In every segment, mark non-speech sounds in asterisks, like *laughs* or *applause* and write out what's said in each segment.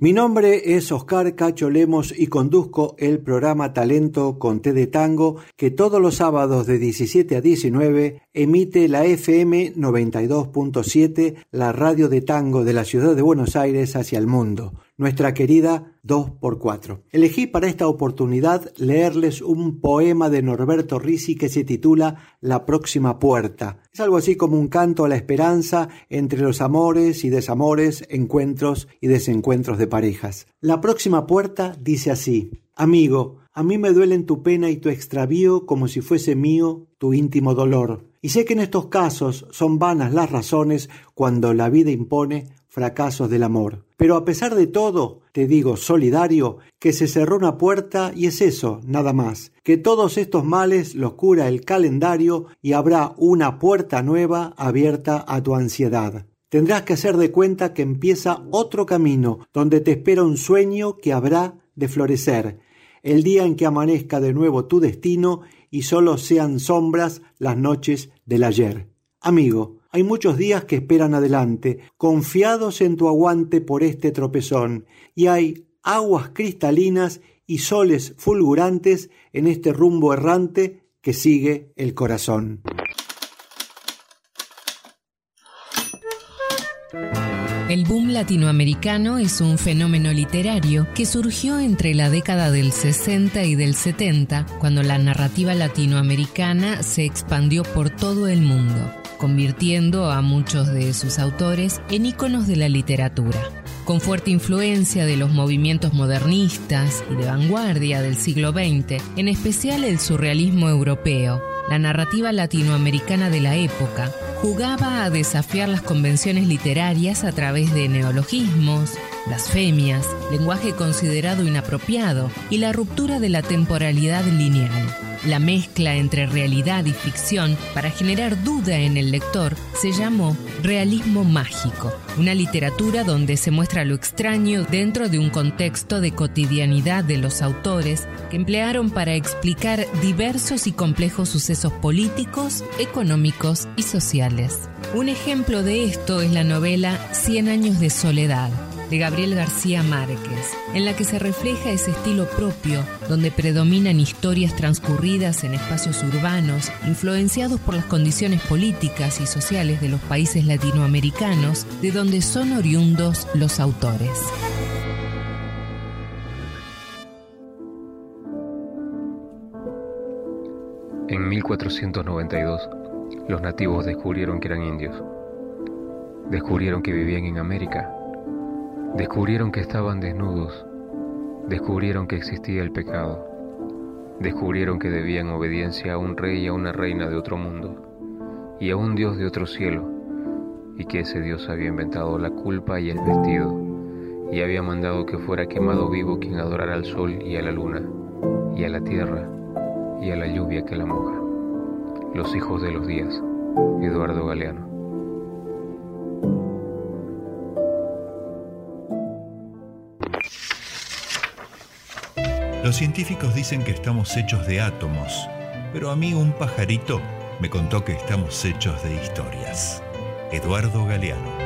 Mi nombre es Oscar Cacho Lemos y conduzco el programa Talento con Té de Tango que todos los sábados de 17 a 19 emite la FM 92.7, la radio de tango de la ciudad de Buenos Aires hacia el mundo nuestra querida 2x4. Elegí para esta oportunidad leerles un poema de Norberto Risi que se titula La próxima puerta. Es algo así como un canto a la esperanza entre los amores y desamores, encuentros y desencuentros de parejas. La próxima puerta dice así, Amigo, a mí me duelen tu pena y tu extravío como si fuese mío tu íntimo dolor. Y sé que en estos casos son vanas las razones cuando la vida impone fracasos del amor. Pero a pesar de todo, te digo, solidario, que se cerró una puerta y es eso, nada más, que todos estos males los cura el calendario y habrá una puerta nueva abierta a tu ansiedad. Tendrás que hacer de cuenta que empieza otro camino, donde te espera un sueño que habrá de florecer, el día en que amanezca de nuevo tu destino y solo sean sombras las noches del ayer. Amigo, hay muchos días que esperan adelante, confiados en tu aguante por este tropezón, y hay aguas cristalinas y soles fulgurantes en este rumbo errante que sigue el corazón. El boom latinoamericano es un fenómeno literario que surgió entre la década del 60 y del 70, cuando la narrativa latinoamericana se expandió por todo el mundo convirtiendo a muchos de sus autores en íconos de la literatura. con fuerte influencia de los movimientos modernistas y de vanguardia del siglo XX, en especial el surrealismo europeo. La narrativa latinoamericana de la época jugaba a desafiar las convenciones literarias a través de neologismos, blasfemias, lenguaje considerado inapropiado y la ruptura de la temporalidad lineal. La mezcla entre realidad y ficción para generar duda en el lector se llamó realismo mágico, una literatura donde se muestra lo extraño dentro de un contexto de cotidianidad de los autores que emplearon para explicar diversos y complejos sucesos políticos, económicos y sociales. Un ejemplo de esto es la novela Cien años de soledad, de Gabriel García Márquez, en la que se refleja ese estilo propio, donde predominan historias transcurridas en espacios urbanos, influenciados por las condiciones políticas y sociales de los países latinoamericanos, de donde son oriundos los autores. En 1492, los nativos descubrieron que eran indios. Descubrieron que vivían en América Descubrieron que estaban desnudos, descubrieron que existía el pecado, descubrieron que debían obediencia a un rey y a una reina de otro mundo, y a un Dios de otro cielo, y que ese Dios había inventado la culpa y el vestido, y había mandado que fuera quemado vivo quien adorara al sol y a la luna, y a la tierra, y a la lluvia que la moja. Los hijos de los días, Eduardo Galeano. Los científicos dicen que estamos hechos de átomos, pero a mí un pajarito me contó que estamos hechos de historias. Eduardo Galeano.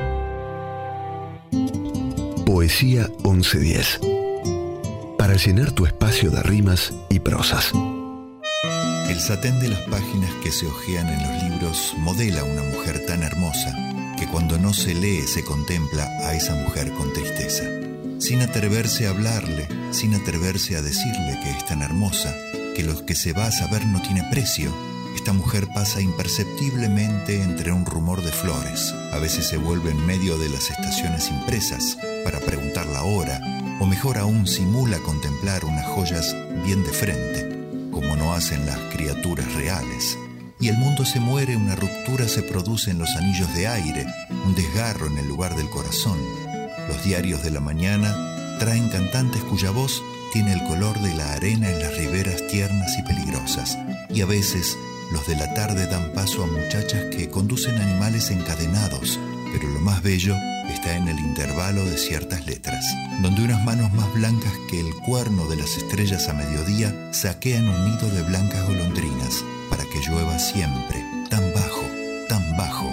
Poesía 1110. Para llenar tu espacio de rimas y prosas. El satén de las páginas que se hojean en los libros modela una mujer tan hermosa que cuando no se lee se contempla a esa mujer con tristeza sin atreverse a hablarle, sin atreverse a decirle que es tan hermosa, que lo que se va a saber no tiene precio. Esta mujer pasa imperceptiblemente entre un rumor de flores. A veces se vuelve en medio de las estaciones impresas para preguntar la hora, o mejor aún simula contemplar unas joyas bien de frente, como no hacen las criaturas reales. Y el mundo se muere, una ruptura se produce en los anillos de aire, un desgarro en el lugar del corazón los diarios de la mañana traen cantantes cuya voz tiene el color de la arena en las riberas tiernas y peligrosas. Y a veces los de la tarde dan paso a muchachas que conducen animales encadenados, pero lo más bello está en el intervalo de ciertas letras, donde unas manos más blancas que el cuerno de las estrellas a mediodía saquean un nido de blancas golondrinas para que llueva siempre, tan bajo, tan bajo,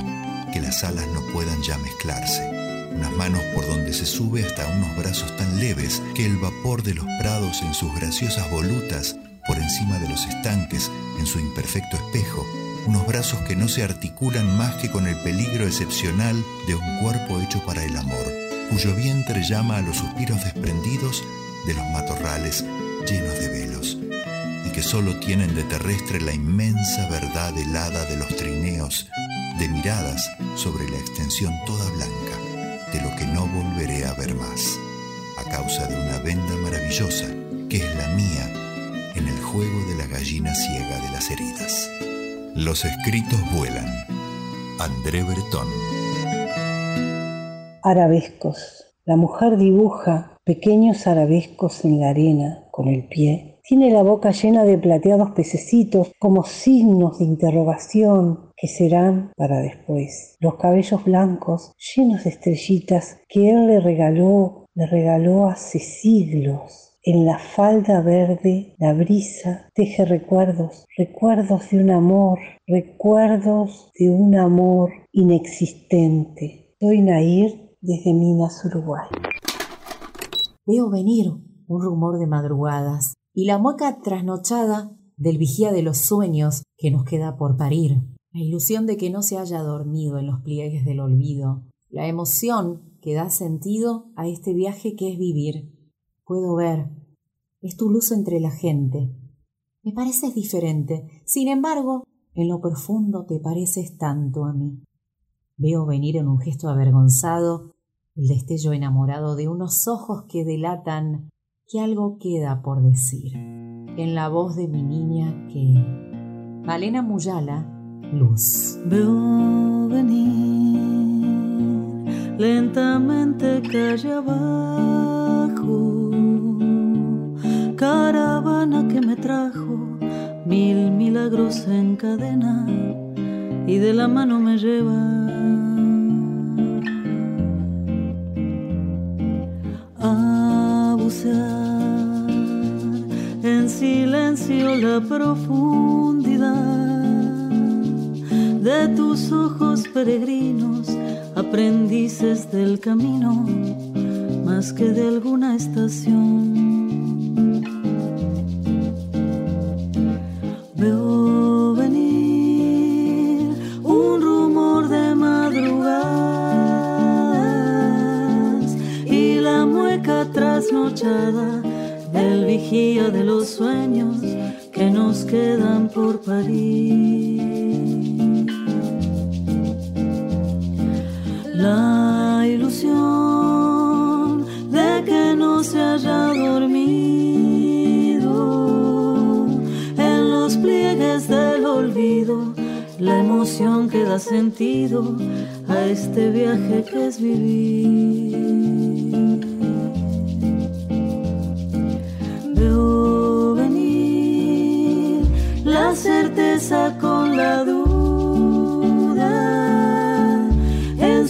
que las alas no puedan ya mezclarse unas manos por donde se sube hasta unos brazos tan leves que el vapor de los prados en sus graciosas volutas, por encima de los estanques, en su imperfecto espejo, unos brazos que no se articulan más que con el peligro excepcional de un cuerpo hecho para el amor, cuyo vientre llama a los suspiros desprendidos de los matorrales llenos de velos, y que solo tienen de terrestre la inmensa verdad helada de los trineos, de miradas sobre la extensión toda blanca de lo que no volveré a ver más, a causa de una venda maravillosa que es la mía en el juego de la gallina ciega de las heridas. Los escritos vuelan. André Breton. Arabescos. La mujer dibuja pequeños arabescos en la arena con el pie tiene la boca llena de plateados pececitos como signos de interrogación que serán para después. Los cabellos blancos llenos de estrellitas que él le regaló, le regaló hace siglos. En la falda verde la brisa teje recuerdos, recuerdos de un amor, recuerdos de un amor inexistente. Soy Nair desde Minas, Uruguay. Veo venir un rumor de madrugadas y la mueca trasnochada del vigía de los sueños que nos queda por parir, la ilusión de que no se haya dormido en los pliegues del olvido, la emoción que da sentido a este viaje que es vivir. Puedo ver, es tu luz entre la gente. Me pareces diferente, sin embargo, en lo profundo te pareces tanto a mí. Veo venir en un gesto avergonzado el destello enamorado de unos ojos que delatan que algo queda por decir. En la voz de mi niña que... Malena Muyala, Luz. Veo venir lentamente calle abajo, caravana que me trajo mil milagros en cadena y de la mano me lleva en silencio la profundidad de tus ojos peregrinos, aprendices del camino, más que de alguna estación. Veo venir un rumor de madrugadas y la mueca trasnochada del vigía de los sueños que nos quedan por parir. La ilusión de que no se haya dormido en los pliegues del olvido, la emoción que da sentido a este viaje que es vivir. certeza con la duda.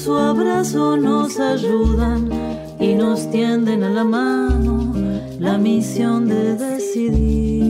Su abrazo nos ayudan y nos tienden a la mano la misión de decidir.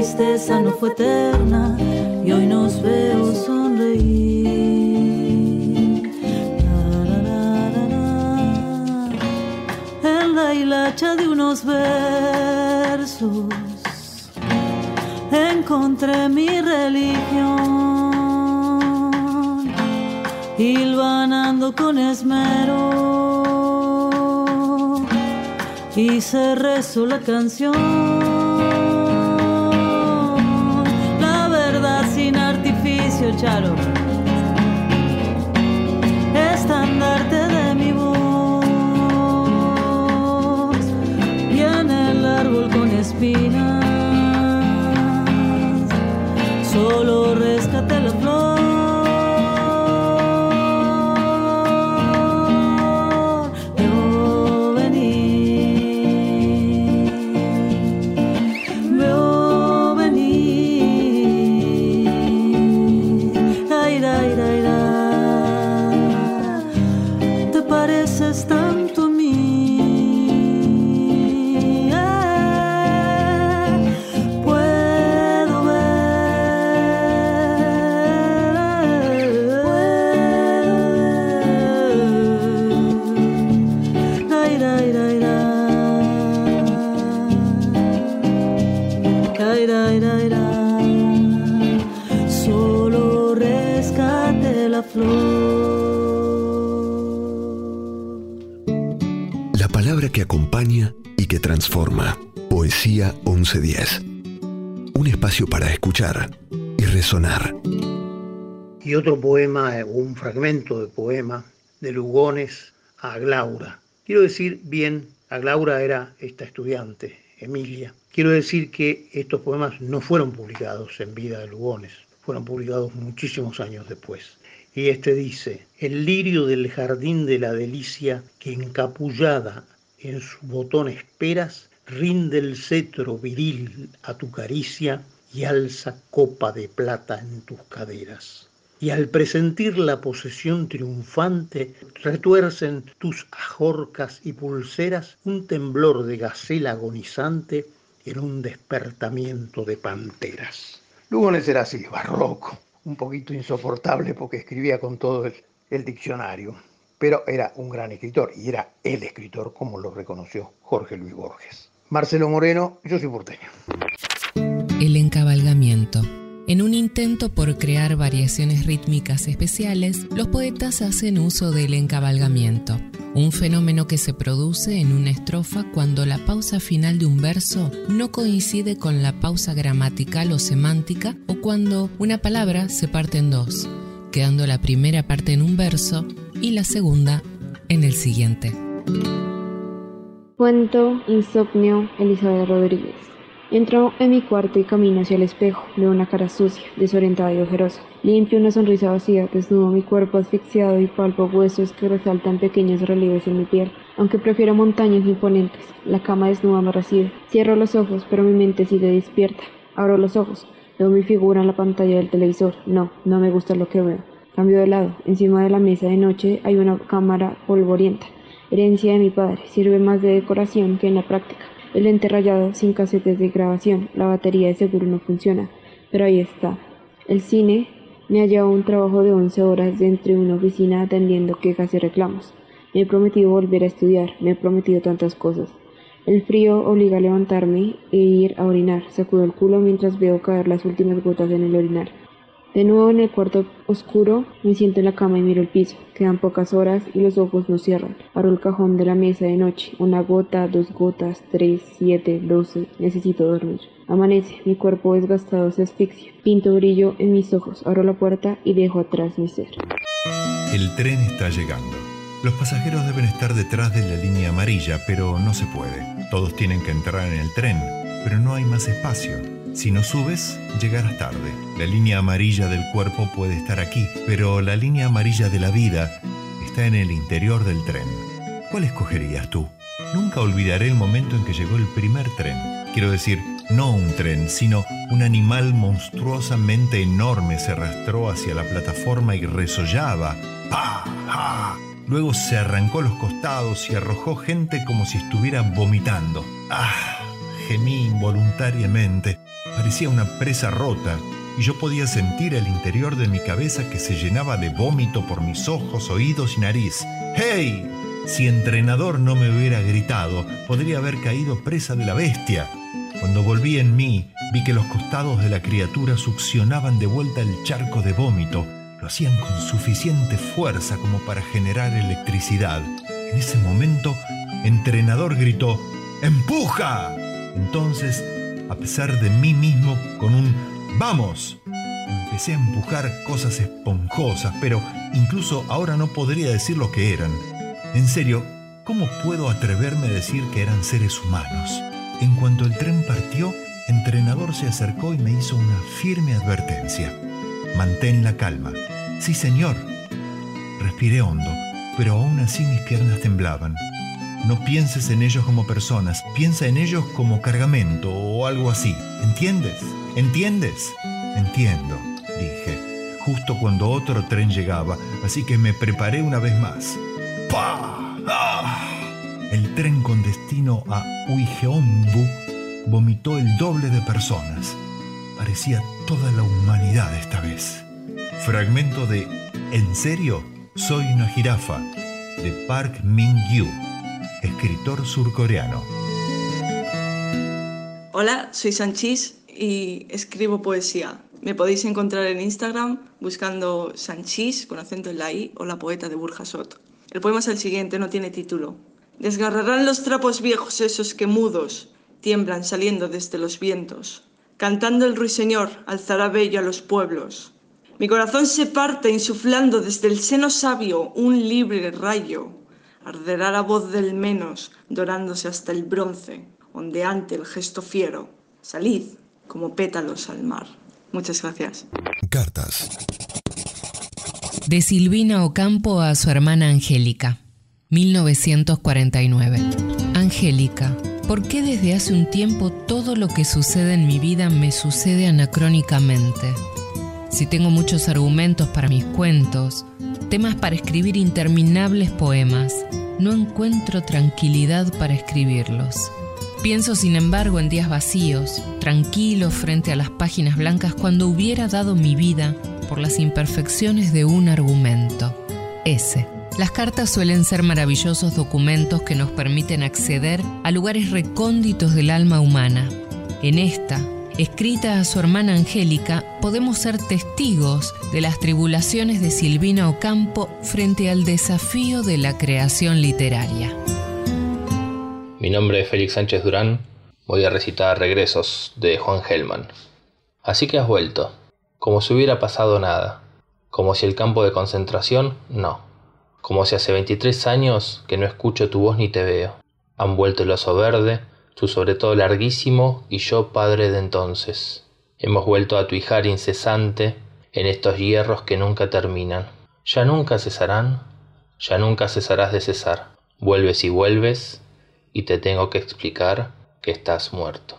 tristeza no fue eterna y hoy nos veo sonreír. de unos versos encontré mi religión, hilvanando con esmero y se rezó la canción. escucharon. Poesía 1110. Un espacio para escuchar y resonar. y otro poema, un fragmento de poema de Lugones a Glaura. Quiero decir bien, a Glaura era esta estudiante, Emilia. Quiero decir que estos poemas no fueron publicados en vida de Lugones, fueron publicados muchísimos años después. Y este dice, el lirio del jardín de la delicia que encapullada en su botón esperas, rinde el cetro viril a tu caricia y alza copa de plata en tus caderas. Y al presentir la posesión triunfante, retuercen tus ajorcas y pulseras un temblor de gacela agonizante en un despertamiento de panteras. Lugones era así, barroco, un poquito insoportable porque escribía con todo el, el diccionario, pero era un gran escritor y era el escritor como lo reconoció Jorge Luis Borges. Marcelo Moreno, yo soy porteño. En un intento por crear variaciones rítmicas especiales, los poetas hacen uso del encabalgamiento, un fenómeno que se produce en una estrofa cuando la pausa final de un verso no coincide con la pausa gramatical o semántica o cuando una palabra se parte en dos, quedando la primera parte en un verso y la segunda en el siguiente. Cuento Insomnio Elizabeth Rodríguez. Entro en mi cuarto y camino hacia el espejo. Veo una cara sucia, desorientada y ojerosa. Limpio una sonrisa vacía, desnudo mi cuerpo asfixiado y palpo huesos que resaltan pequeños relieves en mi piel. Aunque prefiero montañas imponentes, la cama desnuda me recibe. Cierro los ojos, pero mi mente sigue despierta. Abro los ojos. Veo mi figura en la pantalla del televisor. No, no me gusta lo que veo. Cambio de lado. Encima de la mesa de noche hay una cámara polvorienta herencia de mi padre, sirve más de decoración que en la práctica. El lente rayado sin casetes de grabación, la batería de seguro no funciona, pero ahí está. El cine me ha llevado un trabajo de 11 horas dentro de una oficina atendiendo quejas y reclamos. Me he prometido volver a estudiar, me he prometido tantas cosas. El frío obliga a levantarme e ir a orinar. Sacudo el culo mientras veo caer las últimas gotas en el orinar. De nuevo en el cuarto oscuro, me siento en la cama y miro el piso. Quedan pocas horas y los ojos no cierran. Abro el cajón de la mesa de noche. Una gota, dos gotas, tres, siete, doce. Necesito dormir. Amanece, mi cuerpo desgastado se asfixia. Pinto brillo en mis ojos. Abro la puerta y dejo atrás mi ser. El tren está llegando. Los pasajeros deben estar detrás de la línea amarilla, pero no se puede. Todos tienen que entrar en el tren, pero no hay más espacio. Si no subes, llegarás tarde. La línea amarilla del cuerpo puede estar aquí, pero la línea amarilla de la vida está en el interior del tren. ¿Cuál escogerías tú? Nunca olvidaré el momento en que llegó el primer tren. Quiero decir, no un tren, sino un animal monstruosamente enorme se arrastró hacia la plataforma y resollaba. ¡Pah! ¡Ah! Luego se arrancó los costados y arrojó gente como si estuviera vomitando. ¡Ah! Gemí involuntariamente. Parecía una presa rota y yo podía sentir el interior de mi cabeza que se llenaba de vómito por mis ojos, oídos y nariz. ¡Hey! Si entrenador no me hubiera gritado, podría haber caído presa de la bestia. Cuando volví en mí, vi que los costados de la criatura succionaban de vuelta el charco de vómito. Lo hacían con suficiente fuerza como para generar electricidad. En ese momento, entrenador gritó, ¡Empuja! Entonces, a pesar de mí mismo, con un ¡Vamos! Empecé a empujar cosas esponjosas, pero incluso ahora no podría decir lo que eran. En serio, ¿cómo puedo atreverme a decir que eran seres humanos? En cuanto el tren partió, entrenador se acercó y me hizo una firme advertencia. Mantén la calma. Sí, señor. Respiré hondo, pero aún así mis piernas temblaban. No pienses en ellos como personas, piensa en ellos como cargamento o algo así. ¿Entiendes? ¿Entiendes? Entiendo, dije, justo cuando otro tren llegaba, así que me preparé una vez más. ¡Pah! ¡Ah! El tren con destino a Uigeombu vomitó el doble de personas. Parecía toda la humanidad esta vez. Fragmento de ¿En serio? Soy una jirafa, de Park Min-gyu escritor surcoreano. Hola, soy Sanchis y escribo poesía. Me podéis encontrar en Instagram buscando Sanchis con acento en la I o la poeta de Burjasot. El poema es el siguiente, no tiene título. Desgarrarán los trapos viejos esos que mudos tiemblan saliendo desde los vientos. Cantando el ruiseñor alzará bello a los pueblos. Mi corazón se parte insuflando desde el seno sabio un libre rayo. Arderá la voz del menos, dorándose hasta el bronce, ondeante el gesto fiero. Salid como pétalos al mar. Muchas gracias. Cartas. De Silvina Ocampo a su hermana Angélica. 1949. Angélica, ¿por qué desde hace un tiempo todo lo que sucede en mi vida me sucede anacrónicamente? Si tengo muchos argumentos para mis cuentos, temas para escribir interminables poemas, no encuentro tranquilidad para escribirlos. Pienso, sin embargo, en días vacíos, tranquilos frente a las páginas blancas cuando hubiera dado mi vida por las imperfecciones de un argumento. Ese. Las cartas suelen ser maravillosos documentos que nos permiten acceder a lugares recónditos del alma humana. En esta, escrita a su hermana Angélica, podemos ser testigos de las tribulaciones de Silvina Ocampo frente al desafío de la creación literaria. Mi nombre es Félix Sánchez Durán. Voy a recitar Regresos de Juan Gelman. Así que has vuelto, como si hubiera pasado nada, como si el campo de concentración no, como si hace 23 años que no escucho tu voz ni te veo. Han vuelto el oso verde, tu sobre todo larguísimo y yo padre de entonces. Hemos vuelto a tu hijar incesante en estos hierros que nunca terminan. Ya nunca cesarán, ya nunca cesarás de cesar. Vuelves y vuelves y te tengo que explicar que estás muerto.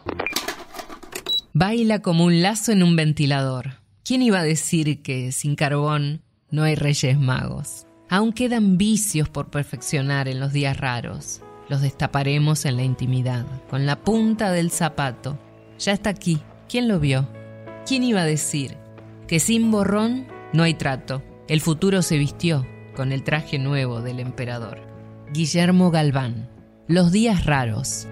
Baila como un lazo en un ventilador. ¿Quién iba a decir que sin carbón no hay reyes magos? Aún quedan vicios por perfeccionar en los días raros los destaparemos en la intimidad, con la punta del zapato. Ya está aquí. ¿Quién lo vio? ¿Quién iba a decir que sin borrón no hay trato? El futuro se vistió con el traje nuevo del emperador. Guillermo Galván. Los días raros.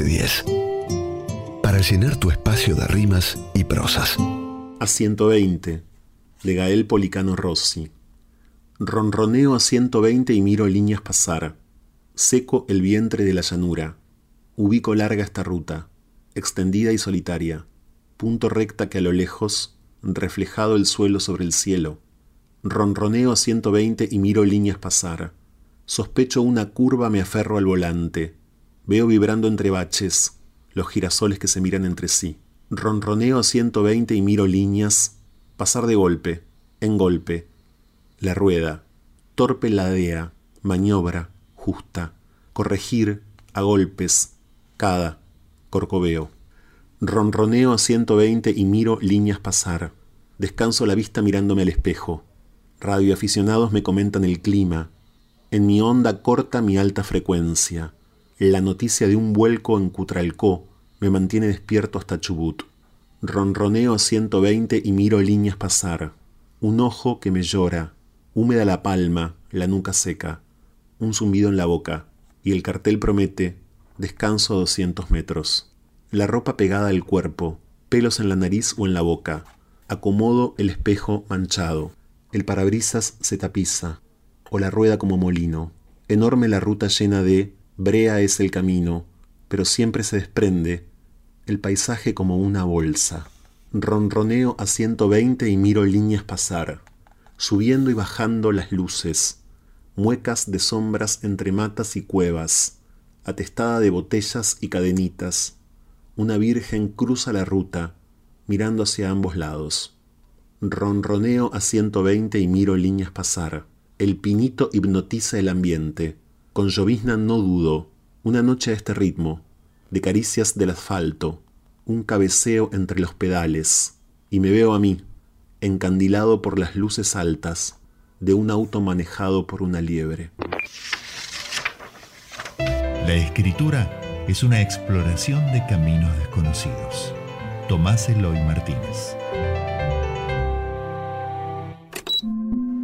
Poesía 1110. Para llenar tu espacio de rimas y prosas. A 120, de Gael Policano Rossi. Ronroneo a 120 y miro líneas pasar. Seco el vientre de la llanura. Ubico larga esta ruta, extendida y solitaria. Punto recta que a lo lejos, reflejado el suelo sobre el cielo. Ronroneo a 120 y miro líneas pasar. Sospecho una curva, me aferro al volante. Veo vibrando entre baches los girasoles que se miran entre sí. Ronroneo a 120 y miro líneas pasar de golpe, en golpe, la rueda, torpe ladea, maniobra, justa, corregir, a golpes, cada, corcoveo. Ronroneo a 120 y miro líneas pasar. Descanso la vista mirándome al espejo. Radioaficionados me comentan el clima. En mi onda corta mi alta frecuencia. La noticia de un vuelco en Cutralcó me mantiene despierto hasta Chubut. Ronroneo a 120 y miro líneas pasar. Un ojo que me llora, húmeda la palma, la nuca seca, un zumbido en la boca, y el cartel promete descanso a 200 metros. La ropa pegada al cuerpo, pelos en la nariz o en la boca. Acomodo el espejo manchado. El parabrisas se tapiza, o la rueda como molino. Enorme la ruta llena de brea es el camino, pero siempre se desprende el paisaje como una bolsa. Ronroneo a 120 y miro líneas pasar subiendo y bajando las luces, muecas de sombras entre matas y cuevas, atestada de botellas y cadenitas. Una virgen cruza la ruta, mirando hacia ambos lados. Ronroneo a 120 y miro líneas pasar. El pinito hipnotiza el ambiente. Con llovizna no dudo. Una noche a este ritmo. De caricias del asfalto. Un cabeceo entre los pedales. Y me veo a mí, encandilado por las luces altas de un auto manejado por una liebre. La escritura es una exploración de caminos desconocidos. Tomás Eloy Martínez.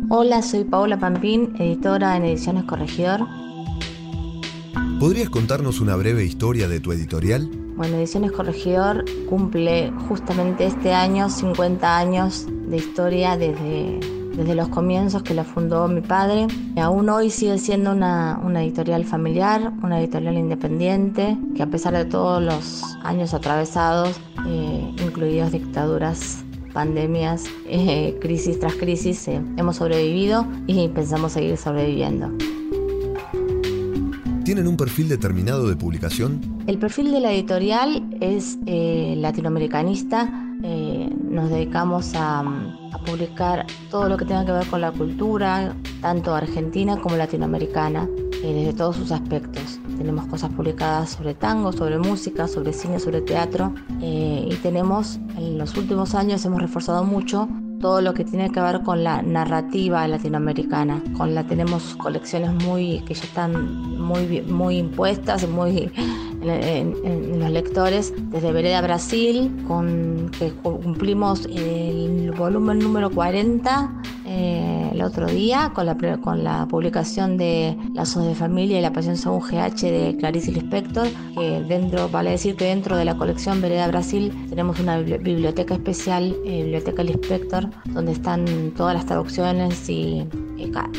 Hola, soy Paola Pampín, editora en Ediciones Corregidor. ¿Podrías contarnos una breve historia de tu editorial? Bueno, Ediciones Corregidor cumple justamente este año 50 años de historia desde, desde los comienzos que la fundó mi padre. Aún hoy sigue siendo una, editorial familiar, una editorial independiente, que a pesar de todos los años atravesados, eh, incluidas dictaduras pandemias, eh, crisis tras crisis, eh, hemos sobrevivido y pensamos seguir sobreviviendo. ¿Tienen un perfil determinado de publicación? El perfil de la editorial es eh, latinoamericanista. Eh, nos dedicamos a, publicar todo lo que tenga que ver con la cultura, tanto argentina como latinoamericana, eh, desde todos sus aspectos. Tenemos cosas publicadas sobre tango, sobre música, sobre cine, sobre teatro y tenemos, en los últimos años hemos reforzado mucho todo lo que tiene que ver con la narrativa latinoamericana. Con la tenemos colecciones muy que ya están muy muy impuestas, muy en, los lectores desde Vereda Brasil, con que cumplimos el volumen número 40 eh, el otro día con la, con la publicación de Lazos de Familia y la Pasión según GH de Clarice Lispector, dentro, vale decir que dentro de la colección Vereda Brasil tenemos una biblioteca especial, eh, Biblioteca Lispector, donde están todas las traducciones y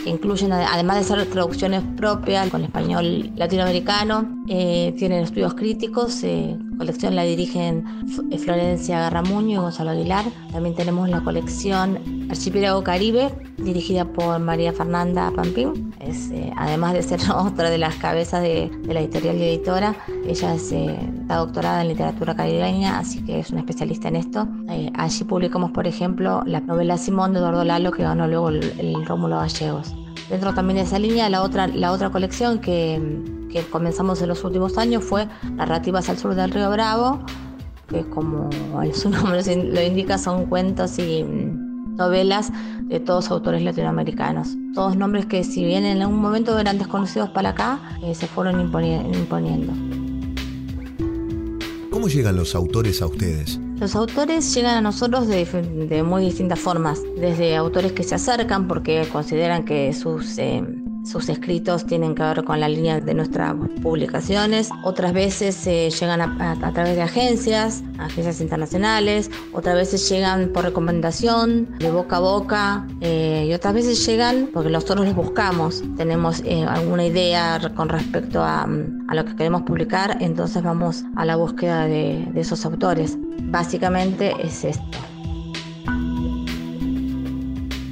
que incluyen, además de ser traducciones propias con español latinoamericano, eh, tienen estudios críticos. Eh, colección la dirigen Florencia Garramuño y Gonzalo Aguilar. También tenemos la colección Archipiélago Caribe, dirigida por María Fernanda Pampín. Es, eh, además de ser *laughs* otra de las cabezas de, la editorial y editora, ella es, está doctorada en literatura caribeña, así que es una especialista en esto. allí publicamos, por ejemplo, la novela Simón de Eduardo Lalo, que ganó luego el, el Rómulo Gallegos. Dentro también de esa línea, la otra, la otra colección que, que comenzamos en los últimos años fue Narrativas al Sur del Río Bravo, que como su *laughs* nombre lo indica son cuentos y novelas de todos autores latinoamericanos. Todos nombres que si bien en algún momento eran desconocidos para acá, eh, se fueron imponiendo. ¿Cómo llegan los autores a ustedes? Los autores llegan a nosotros de, muy distintas formas, desde autores que se acercan porque consideran que sus, eh, sus escritos tienen que ver con la línea de nuestras publicaciones, otras veces llegan a, través de agencias, agencias internacionales, otras veces llegan por recomendación, de boca a boca, eh, y otras veces llegan porque nosotros les buscamos, tenemos eh, alguna idea con respecto a, lo que queremos publicar, entonces vamos a la búsqueda de, de esos autores. Básicamente es esto.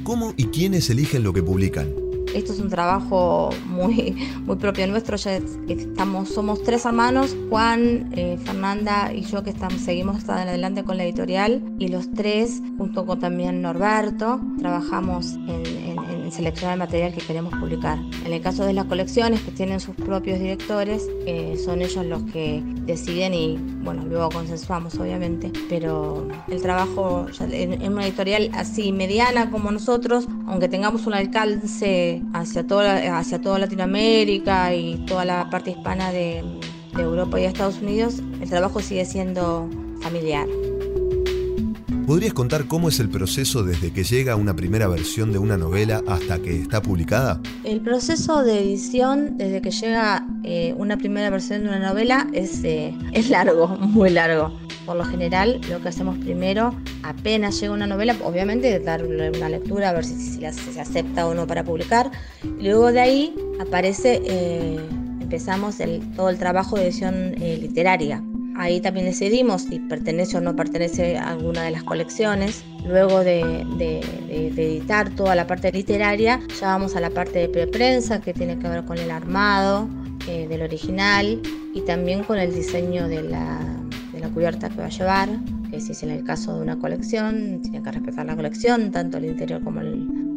¿Cómo y quiénes eligen lo que publican? Esto es un trabajo muy, muy propio nuestro. Ya estamos, somos tres hermanos, Juan, eh, Fernanda y yo que estamos, seguimos adelante con la editorial y los tres, junto con también Norberto, trabajamos en, seleccionar el material que queremos publicar. En el caso de las colecciones que tienen sus propios directores, eh, son ellos los que deciden y bueno, luego consensuamos obviamente, pero el trabajo en, en una editorial así mediana como nosotros, aunque tengamos un alcance hacia toda, hacia toda Latinoamérica y toda la parte hispana de, Europa y Estados Unidos, el trabajo sigue siendo familiar. ¿Podrías contar cómo es el proceso desde que llega una primera versión de una novela hasta que está publicada? El proceso de edición desde que llega eh, una primera versión de una novela es, eh, *laughs* es largo, muy largo. Por lo general, lo que hacemos primero, apenas llega una novela, obviamente darle una lectura a ver si, se acepta o no para publicar. luego de ahí aparece, eh, empezamos todo el trabajo de edición literaria. Ahí también decidimos si pertenece o no pertenece a alguna de las colecciones. Luego de, editar toda la parte literaria, ya vamos a la parte de preprensa que tiene que ver con el armado eh, del original y también con el diseño de la, de la cubierta que va a llevar, que si es en el caso de una colección, tiene que respetar la colección, tanto el interior como,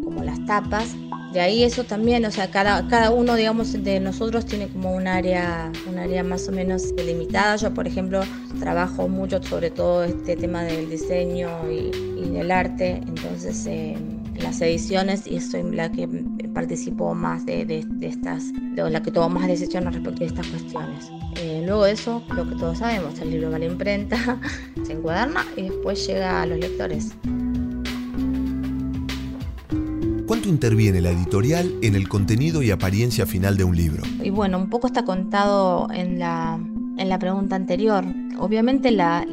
como las tapas. De ahí eso también, o sea, cada, cada uno, digamos, de nosotros tiene como un área, un área más o menos delimitada. Yo, por ejemplo, trabajo mucho sobre todo este tema del diseño y, del arte, entonces... Eh, las ediciones y soy la que participo más de, de, estas, de la que tomo más decisiones respecto a estas cuestiones. Eh, luego de eso, lo que todos sabemos, el libro va a la imprenta, *laughs* se encuaderna y después llega a los lectores. ¿Cuánto interviene la editorial en el contenido y apariencia final de un libro? Y bueno, un poco está contado en la, en la pregunta anterior. Obviamente la,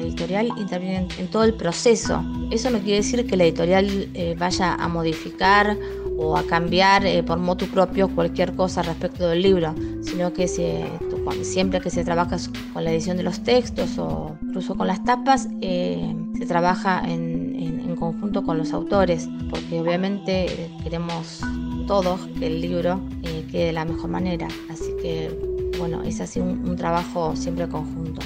editorial interviene en, todo el proceso. Eso no quiere decir que la editorial eh, vaya a modificar o a cambiar eh, por motu propio cualquier cosa respecto del libro, sino que siempre que se trabaja con la edición de los textos o incluso con las tapas, eh, se trabaja en, en, conjunto con los autores, porque obviamente queremos todos que el libro quede de la mejor manera. Así que bueno, es así un, trabajo siempre conjunto.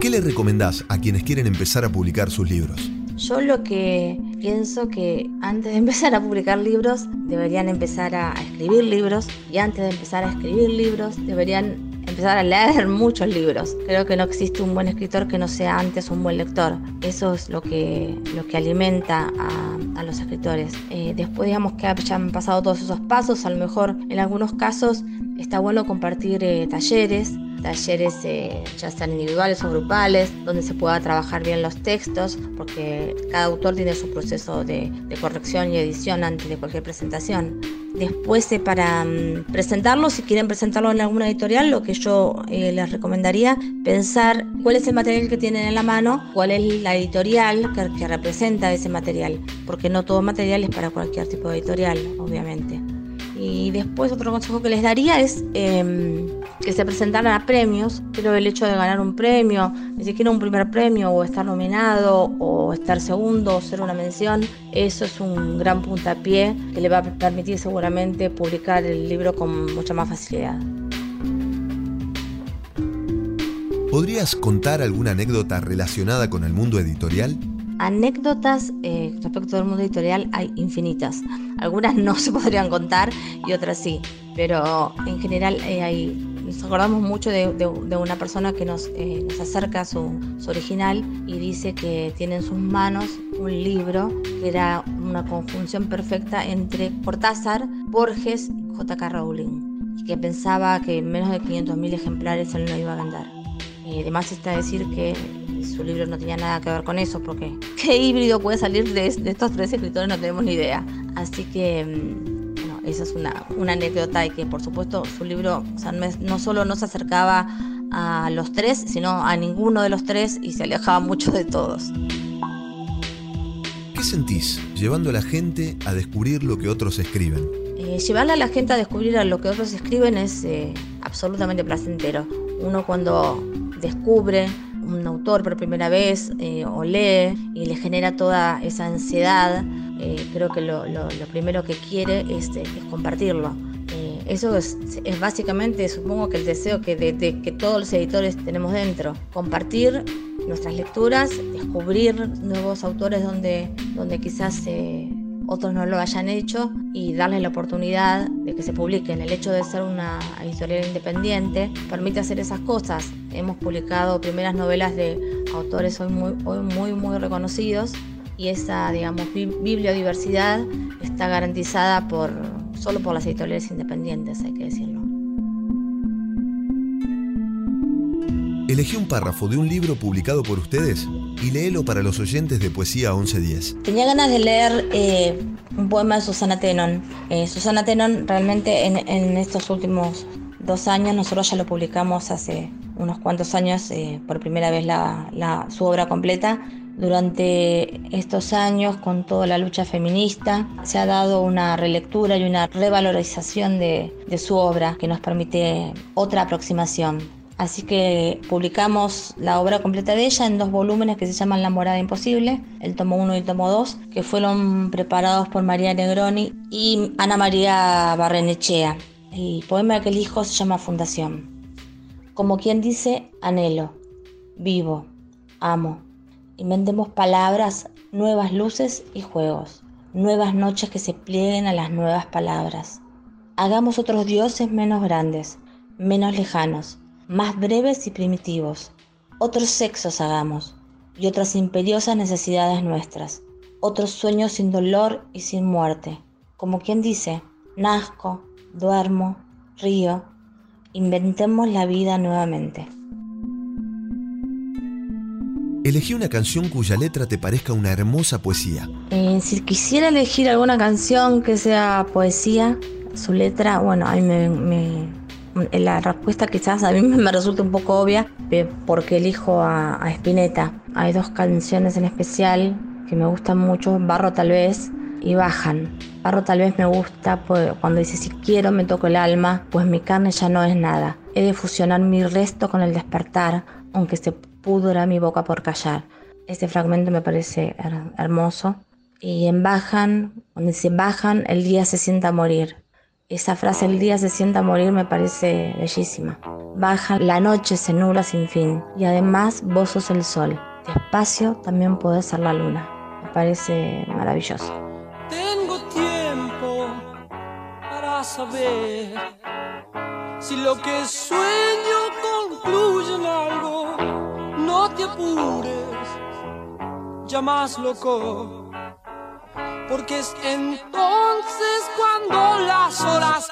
¿Qué le recomendás a quienes quieren empezar a publicar sus libros? Yo lo que pienso que antes de *laughs* empezar a publicar libros deberían empezar a escribir libros y antes de empezar a escribir libros deberían a leer muchos libros. Creo que no existe un buen escritor que no sea antes un buen lector. Eso es lo que, lo que alimenta a, a los escritores. Eh, después, digamos que hayan pasado todos esos pasos, a lo mejor en algunos casos está bueno compartir eh, talleres talleres eh, ya sean individuales o grupales, donde se pueda trabajar bien los textos, porque cada autor tiene su proceso de, corrección y edición antes de cualquier presentación. Después, eh, para mm, presentarlo, si quieren presentarlo en alguna editorial, lo que yo eh, les recomendaría, pensar cuál es el material que tienen en la mano, cuál es la editorial que, que representa ese material, porque no todo material es para cualquier tipo de editorial, obviamente. Y después otro consejo que les daría es em, que se presentaran a premios, pero el hecho de ganar un premio, ni siquiera un primer premio o estar nominado o estar segundo o ser una mención, eso es un gran puntapié que le va a permitir seguramente publicar el libro con mucha más facilidad. ¿Podrías contar alguna anécdota relacionada con el mundo editorial? Anécdotas eh, respecto del mundo editorial hay infinitas. Algunas no se podrían contar y otras sí, pero en general eh, hay nos acordamos mucho de, una persona que nos, eh, nos acerca su, su, original y dice que tiene en sus manos un libro que era una conjunción perfecta entre Cortázar, Borges y J.K. Rowling y que pensaba que menos de 500.000 ejemplares él no iba a vender. Además está decir que su libro no tenía nada que ver con eso, porque *laughs* qué híbrido puede salir de, estos tres escritores no tenemos ni idea. Así que mm, esa es una, una anécdota y que por supuesto su libro o sea, no, es- no solo no se acercaba a los tres, sino a ninguno de los tres y se alejaba mucho de todos. ¿Qué sentís llevando a la gente a descubrir lo que otros escriben? Eh, llevarle a la gente a descubrir a lo que otros escriben es eh, absolutamente placentero. Uno cuando descubre un autor por primera vez eh, o lee y le genera toda esa ansiedad, eh, creo que lo, lo- lo primero que quiere es, eh, es compartirlo. Eh, eso es, es básicamente, supongo que el deseo que, de, de que todos los editores tenemos dentro, compartir nuestras lecturas, descubrir nuevos autores donde, donde quizás eh, otros no lo hayan hecho y darles la oportunidad de que se publiquen. El hecho de ser una editorial independiente permite hacer esas cosas. Hemos publicado primeras novelas de autores hoy muy, muy, reconocidos y esa, digamos, bi- bibliodiversidad está garantizada por, solo por las editoriales independientes, hay que decirlo. Elegí un párrafo de un libro publicado por ustedes y léelo para los oyentes de Poesía 1110. Tenía ganas de leer eh, un poema de Susana Tenon. Eh, Susana Tenon realmente en, en estos últimos dos años, nosotros ya lo publicamos hace unos cuantos años, eh, por primera vez la, la- su obra completa. Durante estos años, con toda la lucha feminista, se ha dado una relectura y una revalorización de, de su obra que nos permite otra aproximación. Así que publicamos la obra completa de ella en dos volúmenes que se llaman La morada imposible, el tomo 1 y el tomo 2, que fueron preparados por María Negroni y Ana María Barrenechea. El poema que elijo se llama Fundación. Como quien dice, anhelo, vivo, amo. Inventemos palabras, nuevas luces y juegos, nuevas noches que se plieguen a las nuevas palabras. Hagamos otros dioses menos grandes, menos lejanos, más breves y primitivos. Otros sexos hagamos y otras imperiosas necesidades nuestras. Otros sueños sin dolor y sin muerte. Como quien dice, nazco, duermo, río. Inventemos la vida nuevamente. Elegí una canción cuya letra te parezca una hermosa poesía. Eh, si quisiera elegir alguna canción que sea poesía, su letra, bueno, a mí me, me- la respuesta quizás a mí *laughs* me resulta un poco obvia, porque elijo a, a Spinetta. Hay dos canciones en especial que me gustan mucho, Barro tal vez y Bajan. Barro tal vez me gusta pues, cuando dice si quiero me toco el alma, pues mi carne ya no es nada. He de fusionar mi resto con el despertar, aunque se pudra mi boca por callar. Este fragmento me parece her- hermoso. Y en Bajan, donde dice Bajan, el día se sienta a morir. Esa frase, el día se sienta a morir, me parece bellísima. Bajan, la noche se nubla sin fin. Y además vos sos el sol. Despacio también podés ser la luna. Me parece maravilloso. Tengo tiempo para saber si lo que sueño concluye en algo. No te apures, ya más loco, porque es entonces cuando las horas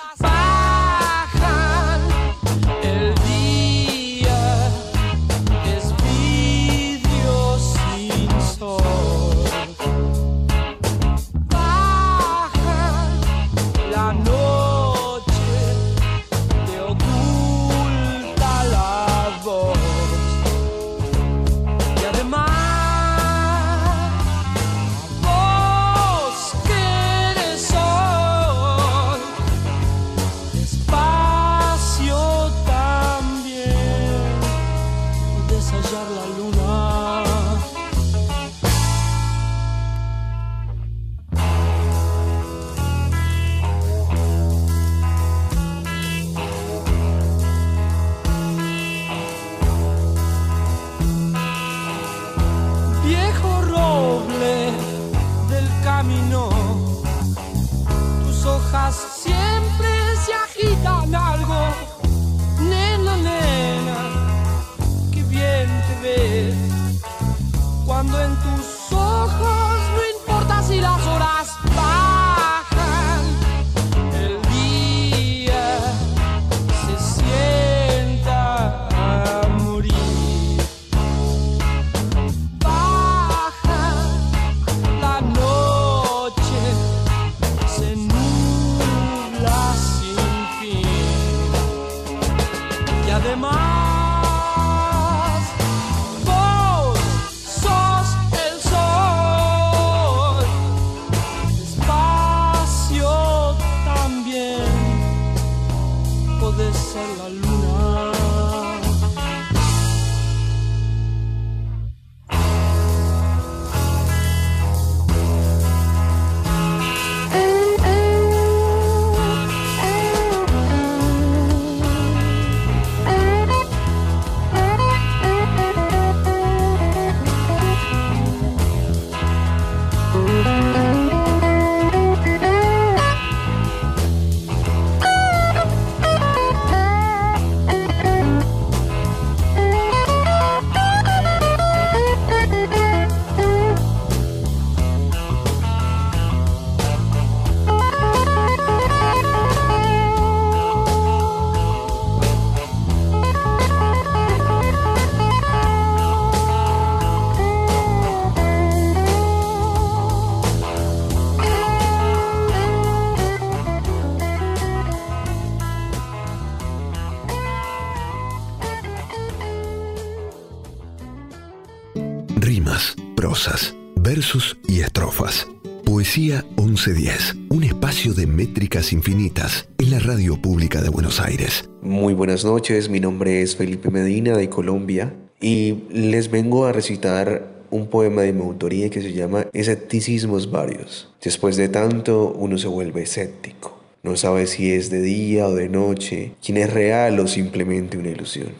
1110, un espacio de métricas infinitas en la radio pública de Buenos Aires. Muy buenas noches, mi nombre es Felipe Medina de Colombia y les vengo a recitar un poema de mi autoría que se llama Escepticismos varios. Después de tanto uno se vuelve escéptico. No sabe si es de día o de noche, quién es real o simplemente una ilusión.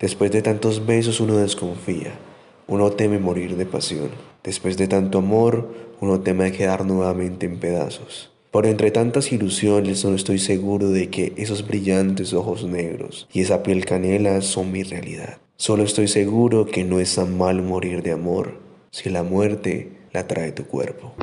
Después de tantos besos uno desconfía, uno teme morir de pasión. Después de tanto amor, uno teme quedar nuevamente en pedazos. Por entre tantas ilusiones no estoy seguro de que esos brillantes ojos negros y esa piel canela son mi realidad. Solo estoy seguro que no es tan mal morir de amor si la muerte la trae tu cuerpo.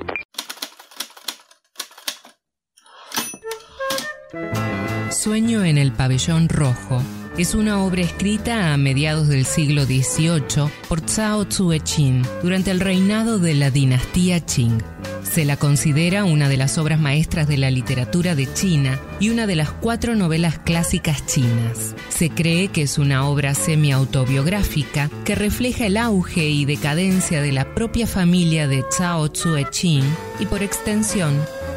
Sueño en el pabellón rojo es una obra escrita a mediados del siglo XVIII por Zhao Tzuechin durante el reinado de la dinastía Qing. Se la considera una de las obras maestras de la literatura de China y una de las cuatro novelas clásicas chinas. Se cree que es una obra semi-autobiográfica que refleja el auge y decadencia de la propia familia de Zhao Tzuechin y por extensión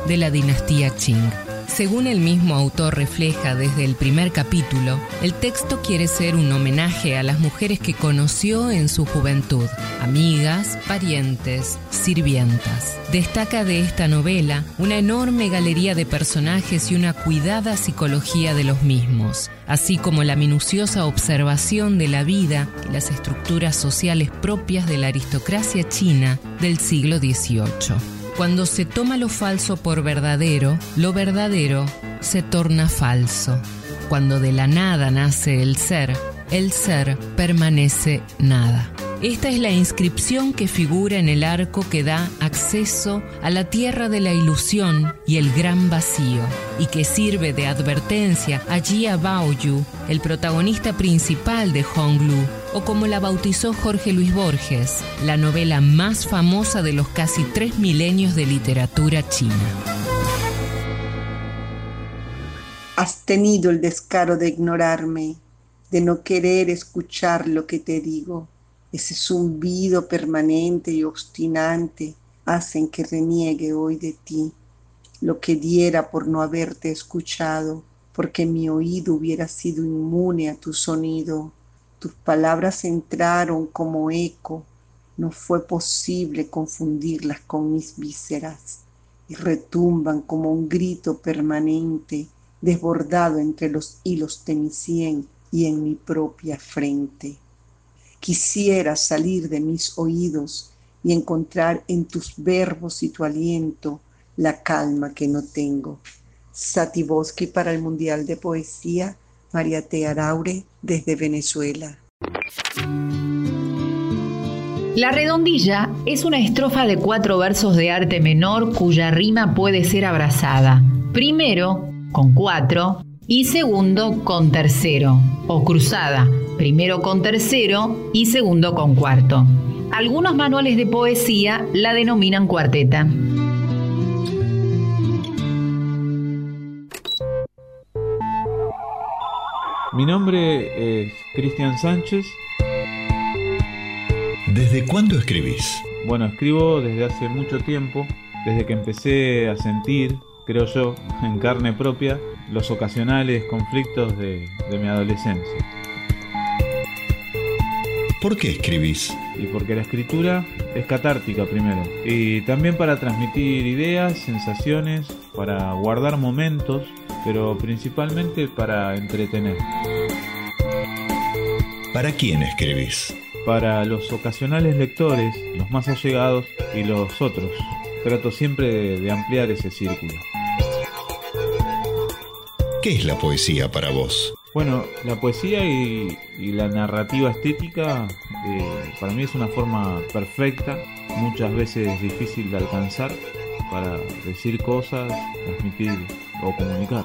de la dinastía Qing. Según el mismo autor refleja desde el primer capítulo, el texto quiere ser un homenaje a las mujeres que conoció en su juventud, amigas, parientes, sirvientas. Destaca de esta novela una enorme galería de personajes y una cuidada psicología de los mismos, así como la minuciosa observación de la vida y las estructuras sociales propias de la aristocracia china del siglo XVIII. Cuando se toma lo falso por verdadero, lo verdadero se torna falso. Cuando de la nada nace el ser, el ser permanece nada. Esta es la inscripción que figura en el arco que da acceso a la tierra de la ilusión y el gran vacío, y que sirve de advertencia a Jia Baoyu, el protagonista principal de Honglu, o como la bautizó Jorge Luis Borges, la novela más famosa de los casi tres milenios de literatura china. Has tenido el descaro de ignorarme, de no querer escuchar lo que te digo ese zumbido permanente y obstinante hacen que reniegue hoy de ti lo que diera por no haberte escuchado, porque mi oído hubiera sido inmune a tu sonido. Tus palabras entraron como eco, no fue posible confundirlas con mis vísceras y retumban como un grito permanente desbordado entre los hilos de mi sien y en mi propia frente. Quisiera salir de mis oídos y encontrar en tus verbos y tu aliento la calma que no tengo. Satiboski para el Mundial de Poesía, María T. Araure, desde Venezuela. La redondilla es una estrofa de cuatro versos de arte menor cuya rima puede ser abrazada. Primero, con cuatro, y segundo con tercero, o cruzada, primero con tercero y segundo con cuarto. Algunos manuales de poesía la denominan cuarteta. Mi nombre es Cristian Sánchez. ¿Desde cuándo escribís? Bueno, escribo desde hace mucho tiempo, desde que empecé a sentir, creo yo, en carne propia, los ocasionales conflictos de, mi adolescencia. ¿Por qué escribís? Y porque la escritura es catártica primero. Y también para transmitir ideas, sensaciones, para guardar momentos, pero principalmente para entretener. ¿Para quién escribís? Para los ocasionales lectores, los más allegados y los otros. Trato siempre de ampliar ese círculo. ¿Qué es la poesía para vos? Bueno, la poesía y, la narrativa estética eh, para mí es una forma perfecta, muchas veces difícil de alcanzar para decir cosas, transmitir o comunicar.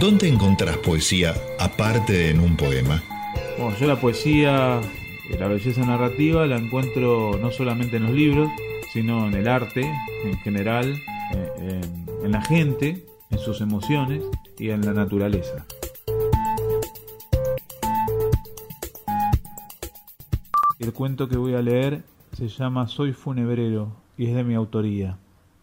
¿Dónde encontrás poesía aparte de en un poema? Bueno, yo la poesía, la belleza narrativa la encuentro no solamente en los libros, sino en el arte en general, en, la gente, en sus emociones y en la naturaleza. El cuento que voy a leer se llama Soy funebrero y es de mi autoría.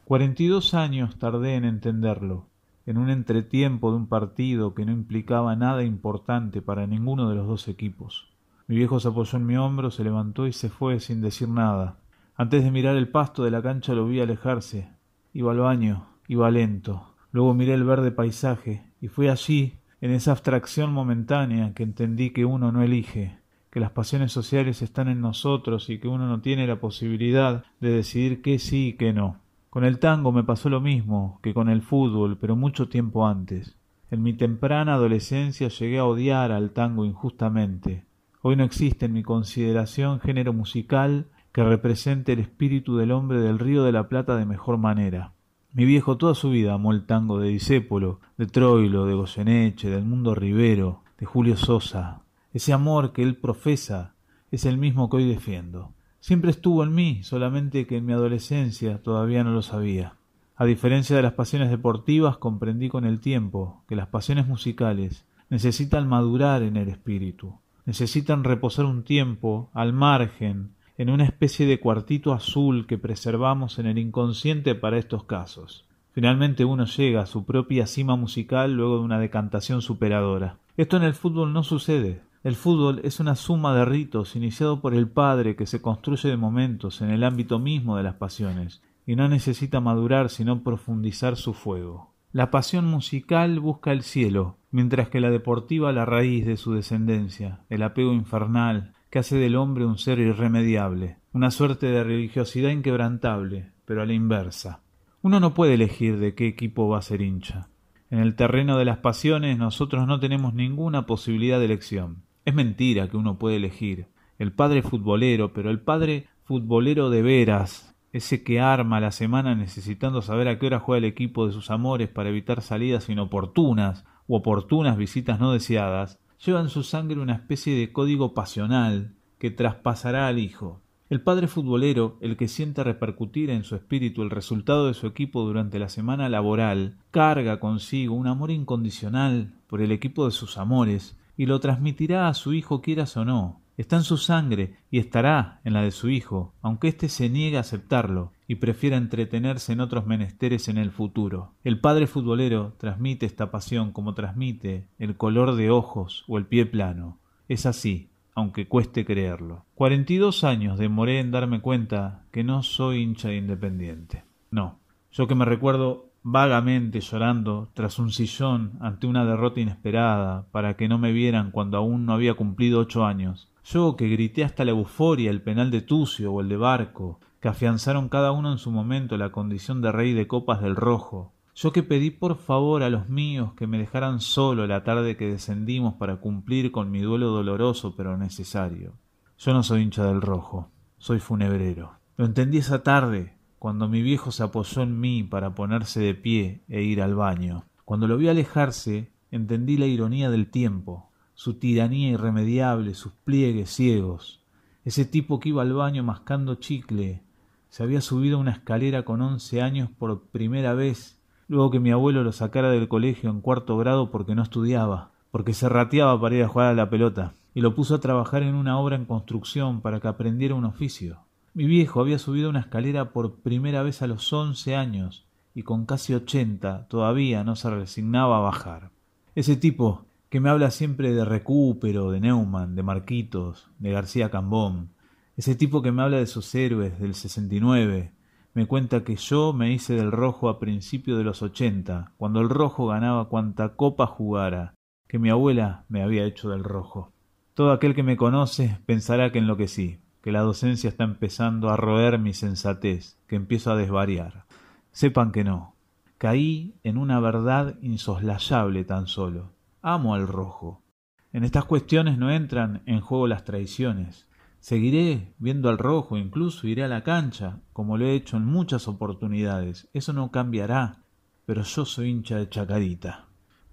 Cuarenta y dos años tardé en entenderlo, en un entretiempo de un partido que no implicaba nada importante para ninguno de los dos equipos. Mi viejo se apoyó en mi hombro, se levantó y se fue sin decir nada. Antes de mirar el pasto de la cancha lo vi alejarse. Iba al baño, iba lento. Luego miré el verde paisaje y fue allí, en esa abstracción momentánea, que entendí que uno no elige, que las pasiones sociales están en nosotros y que uno no tiene la posibilidad de decidir qué sí y qué no. Con el tango me pasó lo mismo que con el fútbol, pero mucho tiempo antes. En mi temprana adolescencia llegué a odiar al tango injustamente. Hoy no existe en mi consideración género musical que represente el espíritu del hombre del Río de la Plata de mejor manera. Mi viejo toda su vida amó el tango de Disépolo, de Troilo, de Goyeneche, del Mundo Rivero, de Julio Sosa. Ese amor que él profesa es el mismo que hoy defiendo. Siempre estuvo en mí, solamente que en mi adolescencia todavía no lo sabía. A diferencia de las pasiones deportivas, comprendí con el tiempo que las pasiones musicales necesitan madurar en el espíritu, necesitan reposar un tiempo al margen, en una especie de cuartito azul que preservamos en el inconsciente para estos casos. Finalmente uno llega a su propia cima musical luego de una decantación superadora. Esto en el fútbol no sucede. El fútbol es una suma de ritos iniciado por el padre que se construye de momentos en el ámbito mismo de las pasiones, y no necesita madurar sino profundizar su fuego. La pasión musical busca el cielo, mientras que la deportiva la raíz de su descendencia, el apego infernal, que hace del hombre un ser irremediable, una suerte de religiosidad inquebrantable, pero a la inversa. Uno no puede elegir de qué equipo va a ser hincha. En el terreno de las pasiones nosotros no tenemos ninguna posibilidad de elección. Es mentira que uno puede elegir. El padre futbolero, pero el padre futbolero de veras, ese que arma la semana necesitando saber a qué hora juega el equipo de sus amores para evitar salidas inoportunas u oportunas visitas no deseadas, lleva en su sangre una especie de código pasional que traspasará al hijo. El padre futbolero, el que siente repercutir en su espíritu el resultado de su equipo durante la semana laboral, carga consigo un amor incondicional por el equipo de sus amores, y lo transmitirá a su hijo quieras o no. Está en su sangre y estará en la de su hijo, aunque éste se niegue a aceptarlo y prefiera entretenerse en otros menesteres en el futuro. El padre futbolero transmite esta pasión como transmite el color de ojos o el pie plano. Es así, aunque cueste creerlo. Cuarenta y dos años demoré en darme cuenta que no soy hincha de Independiente. No, yo que me recuerdo vagamente llorando tras un sillón ante una derrota inesperada para que no me vieran cuando aún no había cumplido ocho años. Yo que grité hasta la euforia el penal de Tucio o el de Barco, que afianzaron cada uno en su momento la condición de rey de copas del rojo. Yo que pedí por favor a los míos que me dejaran solo la tarde que descendimos para cumplir con mi duelo doloroso pero necesario. Yo no soy hincha del rojo, soy funebrero. Lo entendí esa tarde, cuando mi viejo se apoyó en mí para ponerse de pie e ir al baño. Cuando lo vi alejarse, entendí la ironía del tiempo, su tiranía irremediable, sus pliegues ciegos. Ese tipo que iba al baño mascando chicle, se había subido una escalera con once años por primera vez, luego que mi abuelo lo sacara del colegio en cuarto grado porque no estudiaba, porque se rateaba para ir a jugar a la pelota, y lo puso a trabajar en una obra en construcción para que aprendiera un oficio. Mi viejo había subido una escalera por primera vez a los once años y con casi ochenta todavía no se resignaba a bajar. Ese tipo que me habla siempre de Recupero, de Neumann, de Marquitos, de García Cambón, ese tipo que me habla de sus héroes del 69, me cuenta que yo me hice del rojo a principio de los ochenta, cuando el rojo ganaba cuanta copa jugara, que mi abuela me había hecho del rojo. Todo aquel que me conoce pensará que enloquecí, que la docencia está empezando a roer mi sensatez, que empiezo a desvariar. Sepan que no. Caí en una verdad insoslayable tan solo. Amo al rojo. En estas cuestiones no entran en juego las traiciones. Seguiré viendo al rojo, incluso iré a la cancha, como lo he hecho en muchas oportunidades. Eso no cambiará, pero yo soy hincha de Chacarita.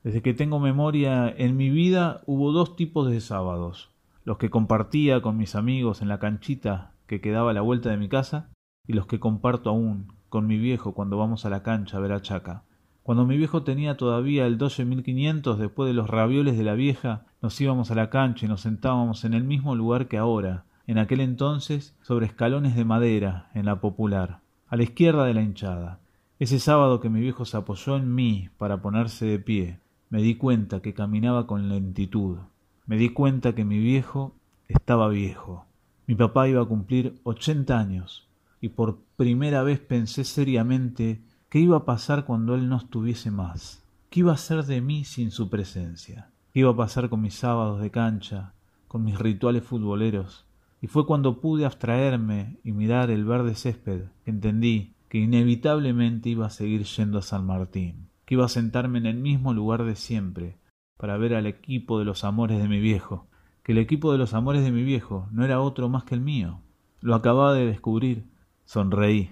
Desde que tengo memoria en mi vida hubo dos tipos de sábados los que compartía con mis amigos en la canchita que quedaba a la vuelta de mi casa y los que comparto aún con mi viejo cuando vamos a la cancha a ver a Chaca. Cuando mi viejo tenía todavía el 12.500 después de los ravioles de la vieja, nos íbamos a la cancha y nos sentábamos en el mismo lugar que ahora, en aquel entonces sobre escalones de madera en la popular, a la izquierda de la hinchada. Ese sábado que mi viejo se apoyó en mí para ponerse de pie, me di cuenta que caminaba con lentitud. Me di cuenta que mi viejo estaba viejo. Mi papá iba a cumplir ochenta años y por primera vez pensé seriamente qué iba a pasar cuando él no estuviese más. ¿Qué iba a ser de mí sin su presencia? ¿Qué iba a pasar con mis sábados de cancha, con mis rituales futboleros? Y fue cuando pude abstraerme y mirar el verde césped que entendí que inevitablemente iba a seguir yendo a San Martín, que iba a sentarme en el mismo lugar de siempre para ver al equipo de los amores de mi viejo, que el equipo de los amores de mi viejo no era otro más que el mío. Lo acababa de descubrir. Sonreí.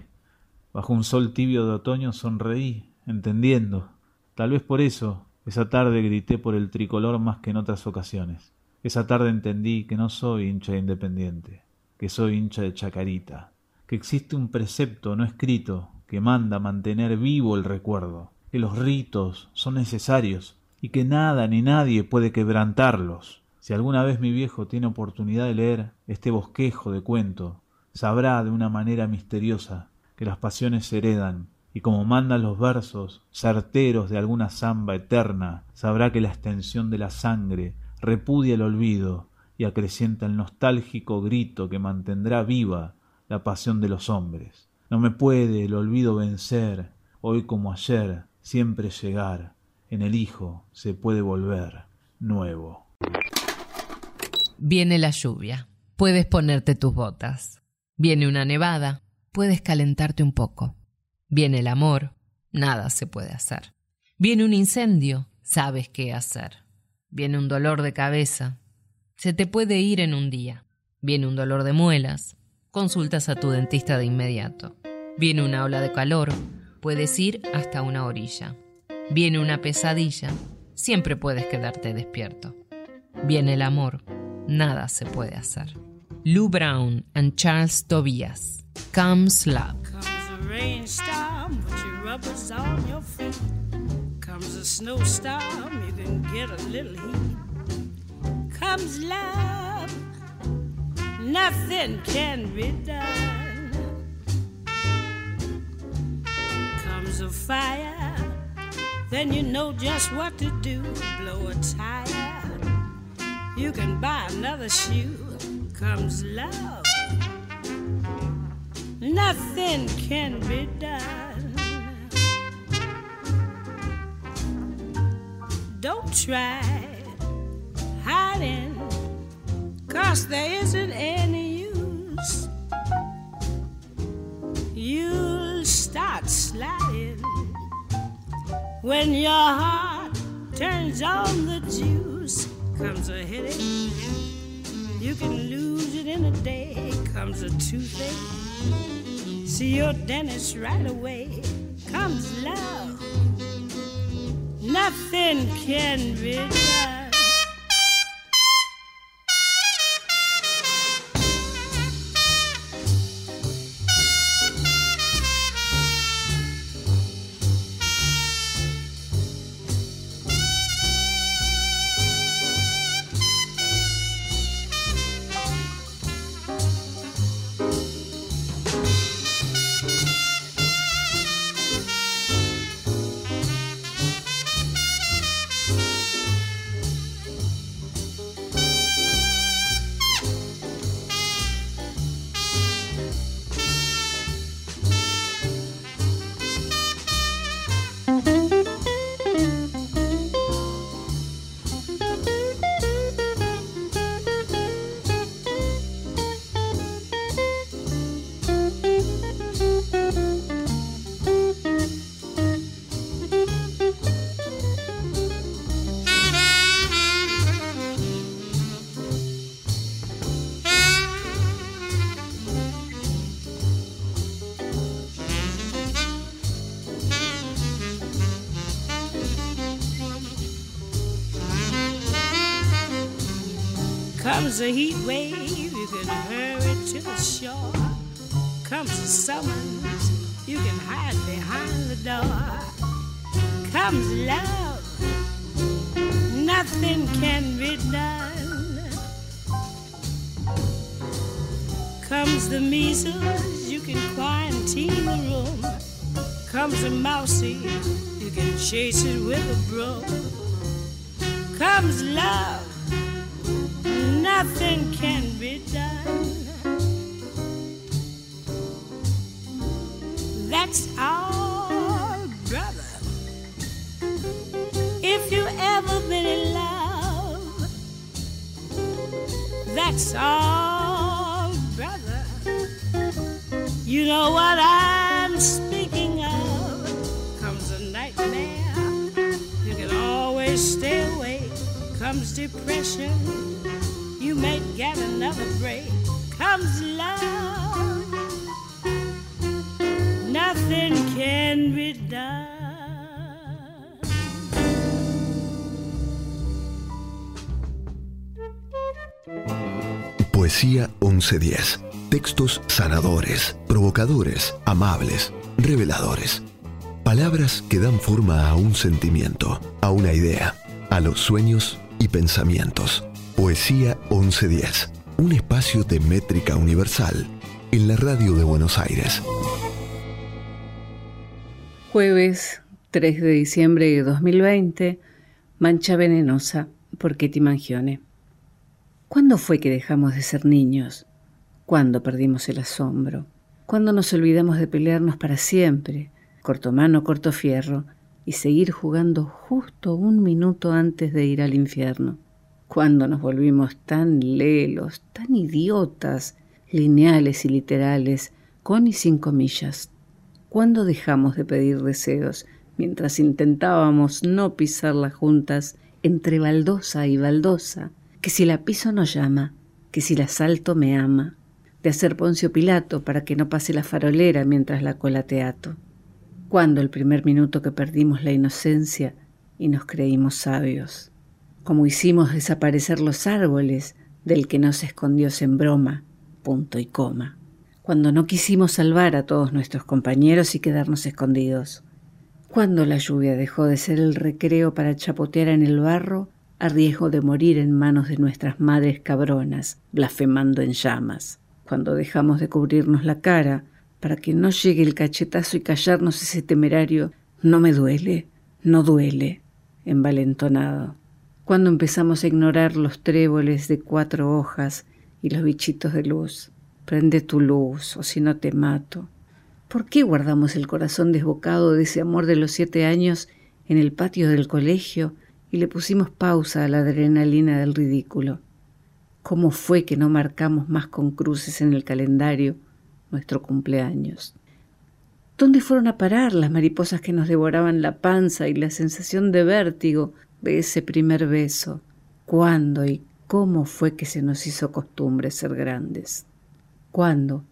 Bajo un sol tibio de otoño sonreí, entendiendo. Tal vez por eso esa tarde grité por el tricolor más que en otras ocasiones. Esa tarde entendí que no soy hincha de Independiente, que soy hincha de Chacarita, que existe un precepto no escrito que manda mantener vivo el recuerdo, que los ritos son necesarios y que nada ni nadie puede quebrantarlos. Si alguna vez mi viejo tiene oportunidad de leer este bosquejo de cuento, sabrá de una manera misteriosa que las pasiones heredan y como mandan los versos certeros de alguna zamba eterna, sabrá que la extensión de la sangre repudia el olvido y acrecienta el nostálgico grito que mantendrá viva la pasión de los hombres. No me puede el olvido vencer, hoy como ayer, siempre llegar, en el Hijo se puede volver nuevo. Viene la lluvia, puedes ponerte tus botas. Viene una nevada, puedes calentarte un poco. Viene el amor, nada se puede hacer. Viene un incendio, sabes qué hacer. Viene un dolor de cabeza, se te puede ir en un día. Viene un dolor de muelas, consultas a tu dentista de inmediato. Viene una ola de calor, puedes ir hasta una orilla. Viene una pesadilla, siempre puedes quedarte despierto. Viene el amor, nada se puede hacer. Lou Brown and Charles Tobias. Comes Love. Comes a rainstorm, put your rubbers on your feet. Comes a snowstorm, you can get a little heat. Comes love, nothing can be done. Comes a fire, then you know just what to do. Blow a tire, you can buy another shoe. Comes love nothing can be done. Don't try hiding, cause there isn't any use. You'll start sliding when your heart turns on the juice. Comes a headache, you can lose it in a day. Comes a toothache. See your dentist right away. Comes love. Nothing can be done. Comes a heat wave, you can hurry to the shore. Comes a summons, you can hide behind the door. Comes love, nothing can be done. Comes the measles, you can quarantine the room. Comes a mousy, you can chase it with a broom. Comes love, nothing can be done. That's all, brother. If you ever been in love, that's all, brother. You know what I'm speaking of. Comes a nightmare, you can always stay awake. Comes depression, you may get another break. Comes nothing can be done. Poesía 1110. Textos sanadores, provocadores, amables, reveladores. Palabras que dan forma a un sentimiento, a una idea, a los sueños y pensamientos. Poesía 1110. Un espacio de métrica universal en la radio de Buenos Aires. Jueves 3 de diciembre de 2020, Mancha Venenosa, por Ketty Mangione. ¿Cuándo fue que dejamos de ser niños? ¿Cuándo perdimos el asombro? ¿Cuándo nos olvidamos de pelearnos para siempre, corto mano, corto fierro, y seguir jugando justo un minuto antes de ir al infierno? ¿Cuándo nos volvimos tan lelos, tan idiotas, lineales y literales, con y sin comillas? ¿Cuándo dejamos de pedir deseos mientras intentábamos no pisarlas juntas entre baldosa y baldosa? que si la piso no llama, que si la salto me ama, de hacer Poncio Pilato para que no pase la farolera mientras la cola teato. Cuando el primer minuto que perdimos la inocencia y nos creímos sabios, como hicimos desaparecer los árboles del que nos escondió en broma, punto y coma, cuando no quisimos salvar a todos nuestros compañeros y quedarnos escondidos, cuando la lluvia dejó de ser el recreo para chapotear en el barro a riesgo de morir en manos de nuestras madres cabronas, blasfemando en llamas, cuando dejamos de cubrirnos la cara para que no llegue el cachetazo y callarnos ese temerario no me duele, no duele, envalentonado, cuando empezamos a ignorar los tréboles de cuatro hojas y los bichitos de luz. Prende tu luz, o si no te mato. ¿Por qué guardamos el corazón desbocado de ese amor de los siete años en el patio del colegio y le pusimos pausa a la adrenalina del ridículo. ¿Cómo fue que no marcamos más con cruces en el calendario nuestro cumpleaños? ¿Dónde fueron a parar las mariposas que nos devoraban la panza y la sensación de vértigo de ese primer beso? ¿Cuándo y cómo fue que se nos hizo costumbre ser grandes? ¿Cuándo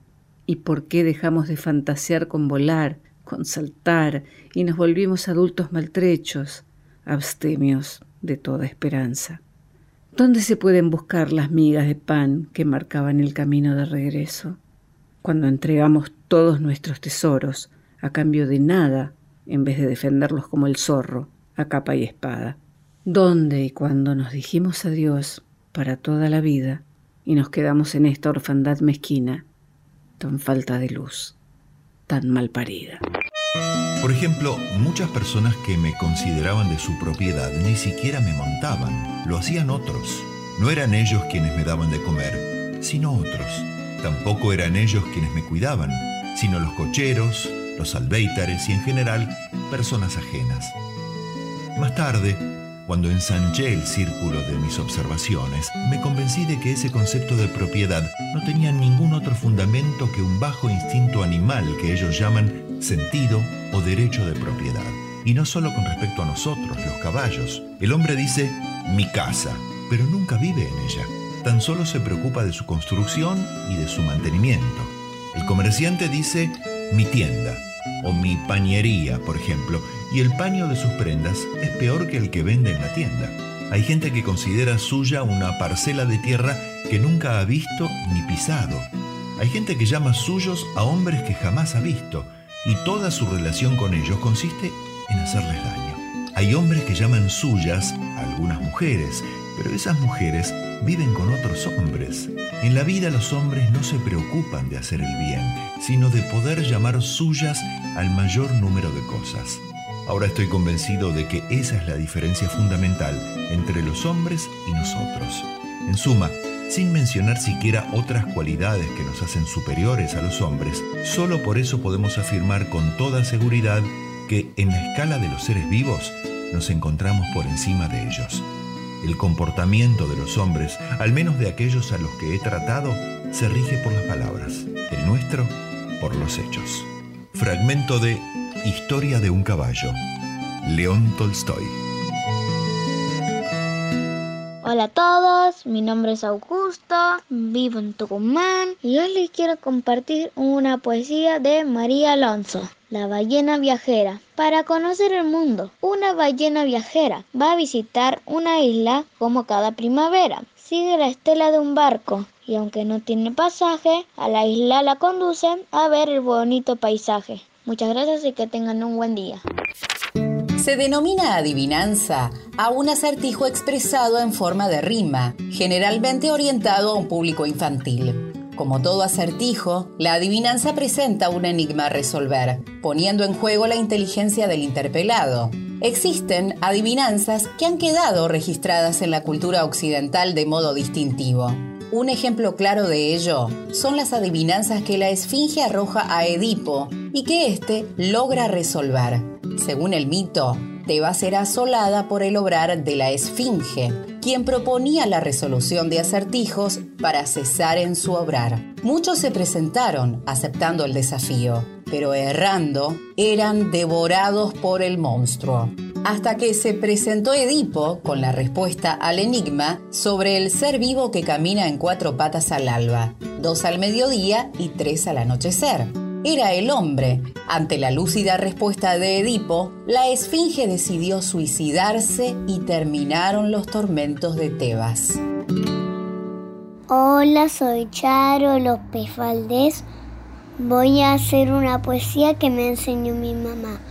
y por qué dejamos de fantasear con volar, con saltar y nos volvimos adultos maltrechos, abstemios de toda esperanza. ¿Dónde se pueden buscar las migas de pan que marcaban el camino de regreso? Cuando entregamos todos nuestros tesoros a cambio de nada, en vez de defenderlos como el zorro, a capa y espada. ¿Dónde y cuando nos dijimos adiós para toda la vida y nos quedamos en esta orfandad mezquina, tan falta de luz, tan mal parida? Por ejemplo, muchas personas que me consideraban de su propiedad ni siquiera me montaban, lo hacían otros. No eran ellos quienes me daban de comer, sino otros. Tampoco eran ellos quienes me cuidaban, sino los cocheros, los albéitares y en general personas ajenas. Más tarde, cuando ensanché el círculo de mis observaciones, me convencí de que ese concepto de propiedad no tenía ningún otro fundamento que un bajo instinto animal que ellos llaman sentido o derecho de propiedad. Y no solo con respecto a nosotros, los caballos. El hombre dice mi casa, pero nunca vive en ella. Tan solo se preocupa de su construcción y de su mantenimiento. El comerciante dice mi tienda o mi pañería, por ejemplo, y el paño de sus prendas es peor que el que vende en la tienda. Hay gente que considera suya una parcela de tierra que nunca ha visto ni pisado. Hay gente que llama suyos a hombres que jamás ha visto y toda su relación con ellos consiste en hacerles daño. Hay hombres que llaman suyas a algunas mujeres Pero esas mujeres viven con otros hombres. En la vida los hombres no se preocupan de hacer el bien, sino de poder llamar suyas al mayor número de cosas. Ahora estoy convencido de que esa es la diferencia fundamental entre los hombres y nosotros. En suma, sin mencionar siquiera otras cualidades que nos hacen superiores a los hombres, solo por eso podemos afirmar con toda seguridad que en la escala de los seres vivos nos encontramos por encima de ellos. El comportamiento de los hombres, al menos de aquellos a los que he tratado, se rige por las palabras, el nuestro por los hechos. Fragmento de Historia de un caballo. León Tolstoy. Hola a todos, mi nombre es Augusto, vivo en Tucumán y hoy les quiero compartir una poesía de María Alonso. La ballena viajera. Para conocer el mundo, una ballena viajera va a visitar una isla como cada primavera. Sigue la estela de un barco y aunque no tiene pasaje, a la isla la conducen a ver el bonito paisaje. Muchas gracias y que tengan un buen día. Se denomina adivinanza a un acertijo expresado en forma de rima, generalmente orientado a un público infantil. Como todo acertijo, la adivinanza presenta un enigma a resolver, poniendo en juego la inteligencia del interpelado. Existen adivinanzas que han quedado registradas en la cultura occidental de modo distintivo. Un ejemplo claro de ello son las adivinanzas que la Esfinge arroja a Edipo y que éste logra resolver. Según el mito, Tebas ser asolada por el obrar de la Esfinge, quien proponía la resolución de acertijos para cesar en su obrar. Muchos se presentaron aceptando el desafío, pero errando, eran devorados por el monstruo hasta que se presentó Edipo con la respuesta al enigma sobre el ser vivo que camina en cuatro patas al alba, dos al mediodía y tres al anochecer. Era el hombre. Ante la lúcida respuesta de Edipo, la esfinge decidió suicidarse y terminaron los tormentos de Tebas. Hola, soy Charo López Valdés. Voy a hacer una poesía que me enseñó mi mamá.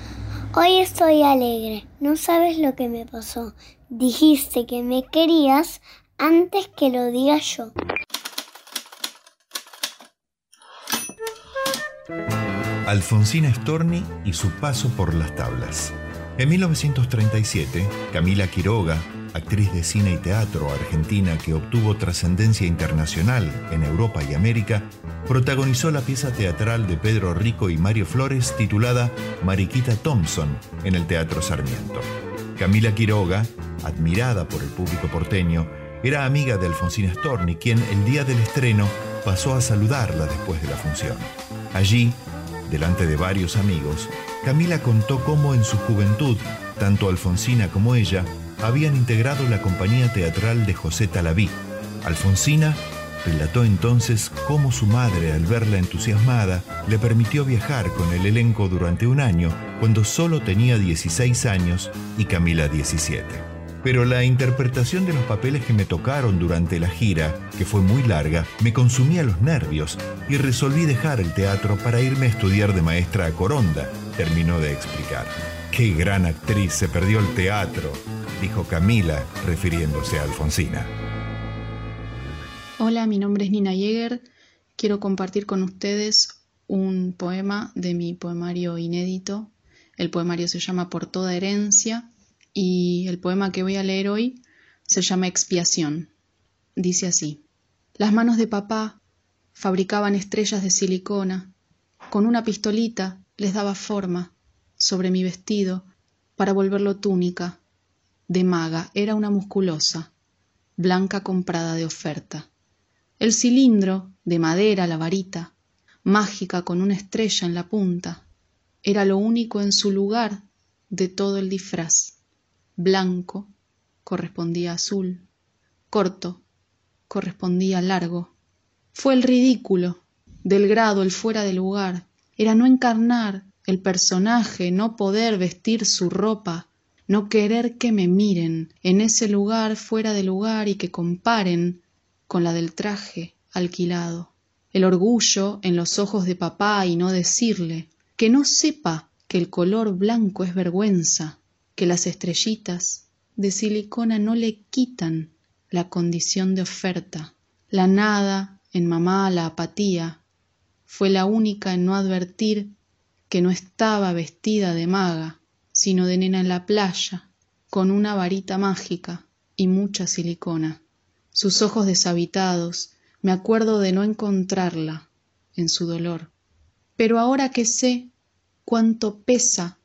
Hoy estoy alegre, no sabes lo que me pasó. Dijiste que me querías antes que lo diga yo. Alfonsina Storni y su paso por las tablas. En 1937, Camila Quiroga, actriz de cine y teatro argentina que obtuvo trascendencia internacional en Europa y América, protagonizó la pieza teatral de Pedro Rico y Mario Flores titulada Mariquita Thompson en el Teatro Sarmiento. Camila Quiroga, admirada por el público porteño, era amiga de Alfonsina Storni, quien el día del estreno pasó a saludarla después de la función. Allí, delante de varios amigos, Camila contó cómo en su juventud, tanto Alfonsina como ella habían integrado la compañía teatral de José Talaví. Alfonsina relató entonces cómo su madre, al verla entusiasmada, le permitió viajar con el elenco durante un año, cuando solo tenía 16 años y Camila 17. Pero la interpretación de los papeles que me tocaron durante la gira, que fue muy larga, me consumía los nervios y resolví dejar el teatro para irme a estudiar de maestra a Coronda, terminó de explicar. Qué gran actriz se perdió el teatro, dijo Camila, refiriéndose a Alfonsina. Hola, mi nombre es Nina Jäger. Quiero compartir con ustedes un poema de mi poemario inédito. El poemario se llama Por toda herencia y el poema que voy a leer hoy se llama Expiación. Dice así. Las manos de papá fabricaban estrellas de silicona. Con una pistolita les daba forma sobre mi vestido para volverlo túnica de maga, era una musculosa, blanca comprada de oferta. El cilindro, de madera, la varita, mágica con una estrella en la punta, era lo único en su lugar de todo el disfraz. Blanco correspondía azul, corto correspondía largo. Fue el ridículo, del grado, el fuera de lugar, era no encarnar el personaje, no poder vestir su ropa, no querer que me miren en ese lugar fuera de lugar y que comparen con la del traje alquilado. El orgullo en los ojos de papá y no decirle, que no sepa que el color blanco es vergüenza, que las estrellitas de silicona no le quitan la condición de oferta, la nada en mamá la apatía, fue la única en no advertir que no estaba vestida de maga, sino de nena en la playa, con una varita mágica y mucha silicona. Sus ojos deshabitados, me acuerdo de no encontrarla en su dolor. Pero ahora que sé cuánto pesa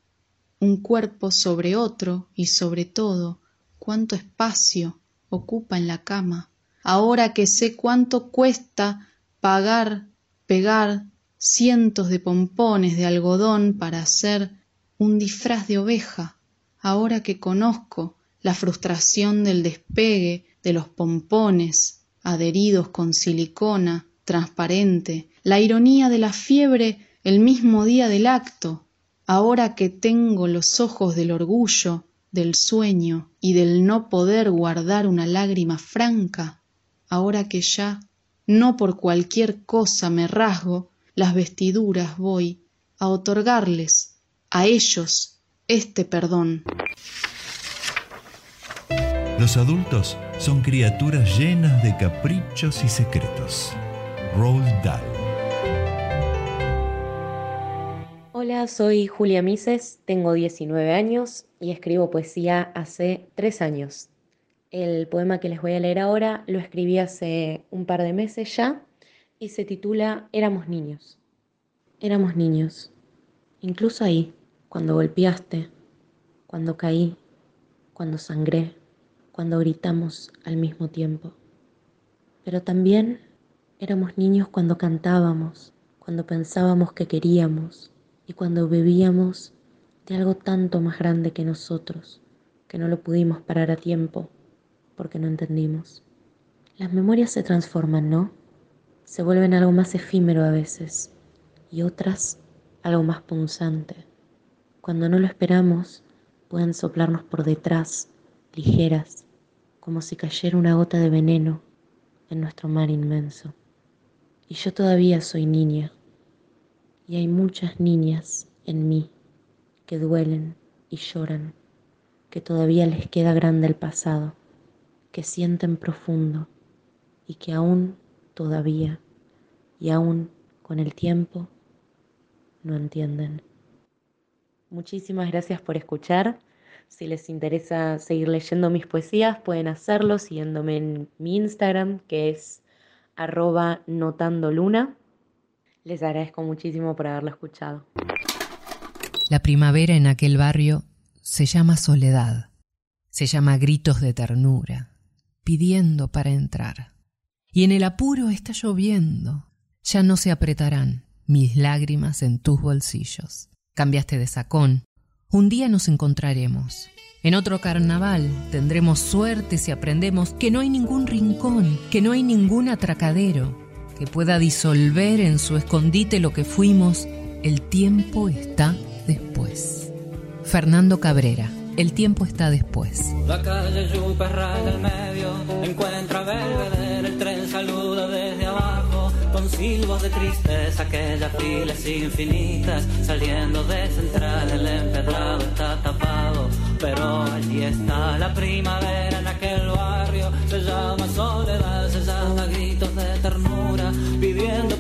un cuerpo sobre otro y sobre todo cuánto espacio ocupa en la cama, ahora que sé cuánto cuesta pagar, pegar cientos de pompones de algodón para hacer un disfraz de oveja, ahora que conozco la frustración del despegue de los pompones adheridos con silicona transparente, la ironía de la fiebre el mismo día del acto, ahora que tengo los ojos del orgullo, del sueño y del no poder guardar una lágrima franca, ahora que ya no por cualquier cosa me rasgo las vestiduras voy a otorgarles a ellos este perdón. Los adultos son criaturas llenas de caprichos y secretos. Roald Dahl. Soy Julia Mises, tengo 19 años y escribo poesía hace 3 años. El poema que les voy a leer ahora lo escribí hace un par de meses ya y se titula Éramos niños. Éramos niños. Incluso ahí, cuando golpeaste, cuando caí, cuando sangré, cuando gritamos al mismo tiempo. Pero también éramos niños cuando cantábamos, cuando pensábamos que queríamos y cuando bebíamos de algo tanto más grande que nosotros, que no lo pudimos parar a tiempo porque no entendimos. Las memorias se transforman, ¿no? Se vuelven algo más efímero a veces y otras algo más punzante. Cuando no lo esperamos, pueden soplarnos por detrás, ligeras, como si cayera una gota de veneno en nuestro mar inmenso. Y yo todavía soy niña, y hay muchas niñas en mí que duelen y lloran, que todavía les queda grande el pasado, que sienten profundo y que aún todavía y aún con el tiempo no entienden. Muchísimas gracias por escuchar. Si les interesa seguir leyendo mis poesías, pueden hacerlo siguiéndome en mi Instagram, que es arroba notandoluna. Les agradezco muchísimo por haberlo escuchado. La primavera en aquel barrio se llama soledad, se llama gritos de ternura, pidiendo para entrar. Y en el apuro está lloviendo, ya no se apretarán mis lágrimas en tus bolsillos. Cambiaste de sacón, un día nos encontraremos. En otro carnaval tendremos suerte si aprendemos que no hay ningún rincón, que no hay ningún atracadero que pueda disolver en su escondite lo que fuimos. El tiempo está después. Fernando Cabrera. El tiempo está después. La calle Yupa raya al medio, encuentra Belvedere, el tren saluda desde abajo, con silbos de tristeza, aquellas filas infinitas, saliendo de central, el empedrado está tapado, pero allí está la primavera en aquel barrio, se llama soledad,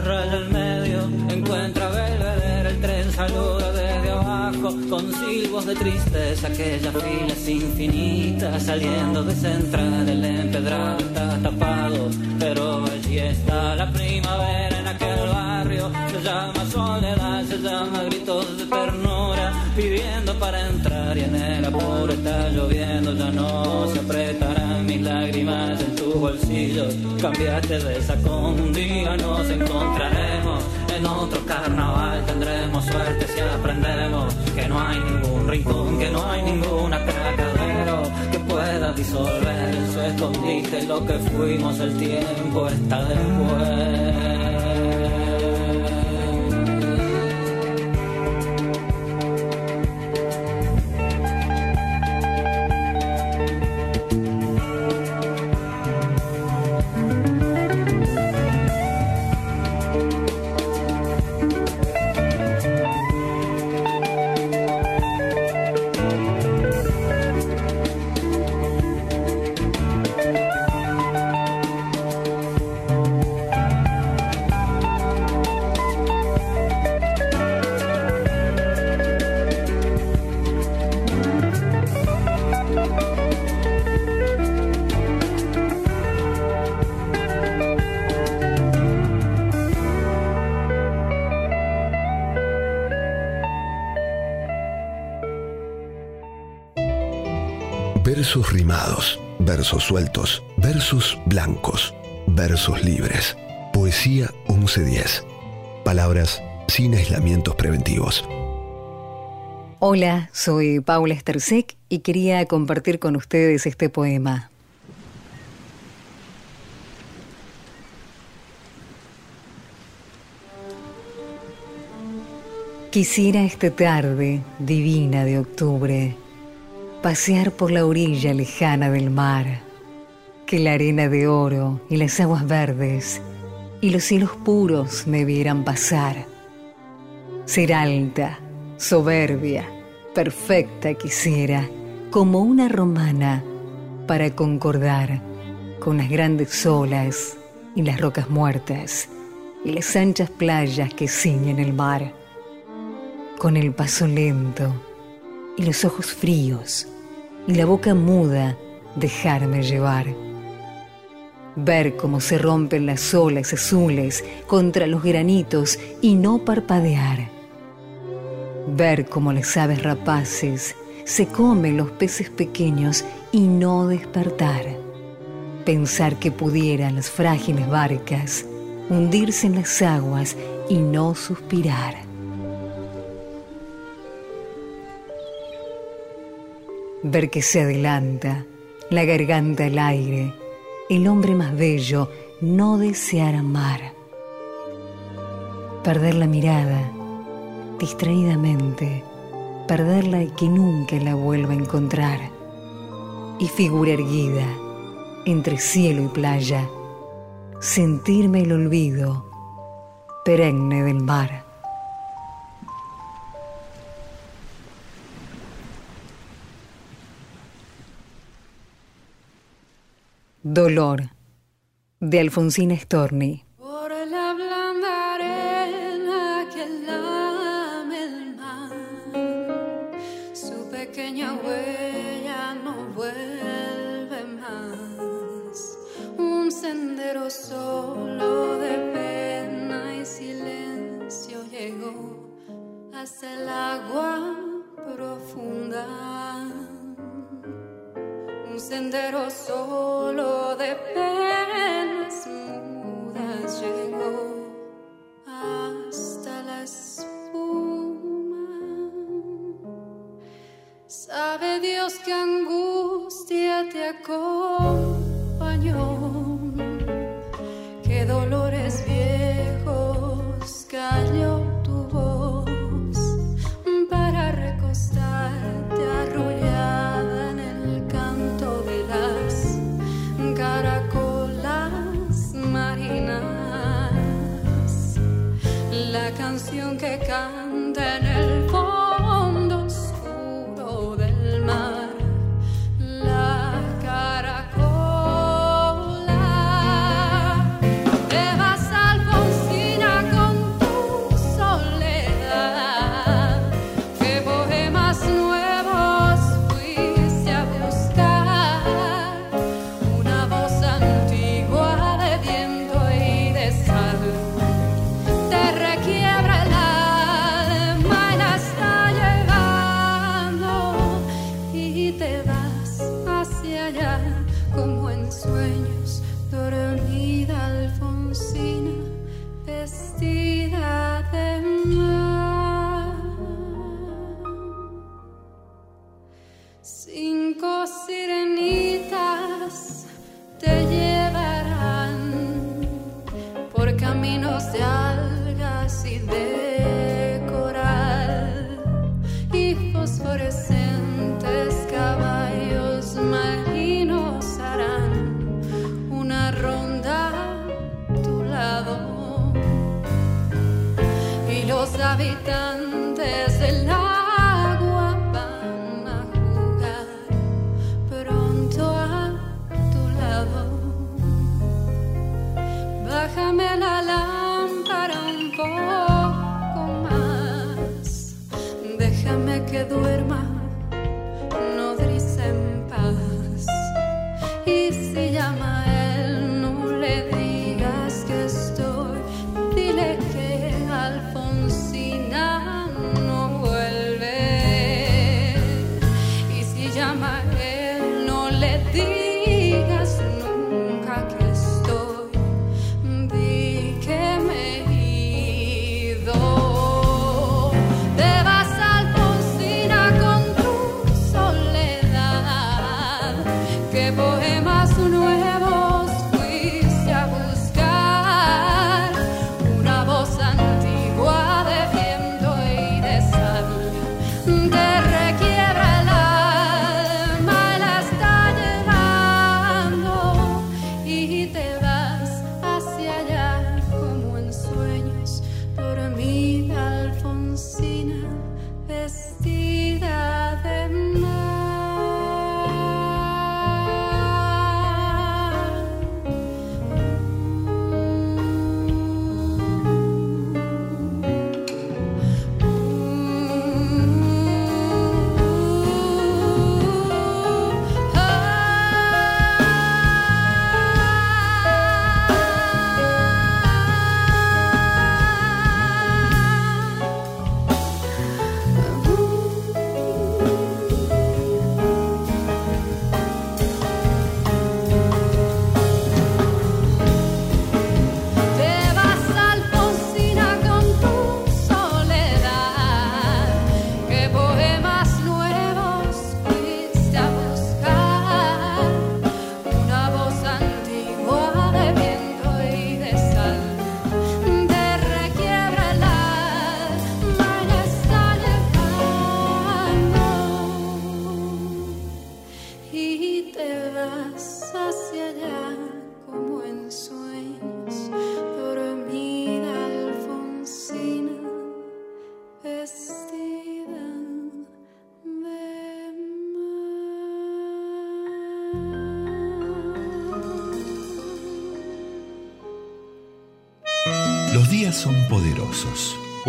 Raya al medio, encuentra Belvedere, el tren saluda desde abajo, con silbos de tristeza, aquellas filas infinitas, saliendo de central, el empedrado está tapado, pero allí está la cambiaste de sacón, un día nos encontraremos, en otro carnaval tendremos suerte si aprendemos que no hay ningún rincón, que no hay ninguna cacadero que pueda disolver su escondite lo que fuimos el tiempo está después. Sueltos, versos blancos, versos libres. Poesía 1110. Palabras sin aislamientos preventivos. Hola, soy Paula Estersek y quería compartir con ustedes este poema. Quisiera esta tarde divina de octubre pasear por la orilla lejana del mar, que la arena de oro y las aguas verdes y los cielos puros me vieran pasar. Ser alta, soberbia, perfecta quisiera, como una romana, para concordar con las grandes olas y las rocas muertas y las anchas playas que ciñen el mar. Con el paso lento y los ojos fríos y la boca muda dejarme llevar. Ver cómo se rompen las olas azules contra los granitos y no parpadear. Ver cómo las aves rapaces se comen los peces pequeños y no despertar. Pensar que pudieran las frágiles barcas hundirse en las aguas y no suspirar. ver que se adelanta, la garganta al aire, el hombre más bello no desear amar. Perder la mirada, distraídamente, perderla y que nunca la vuelva a encontrar. Y figura erguida, entre cielo y playa, sentirme el olvido perenne del mar. Dolor de Alfonsina Storni. Por la blanda arena que lame el mar, su pequeña huella no vuelve más. Un sendero solo de pena y silencio llegó hasta el agua profunda un sendero solo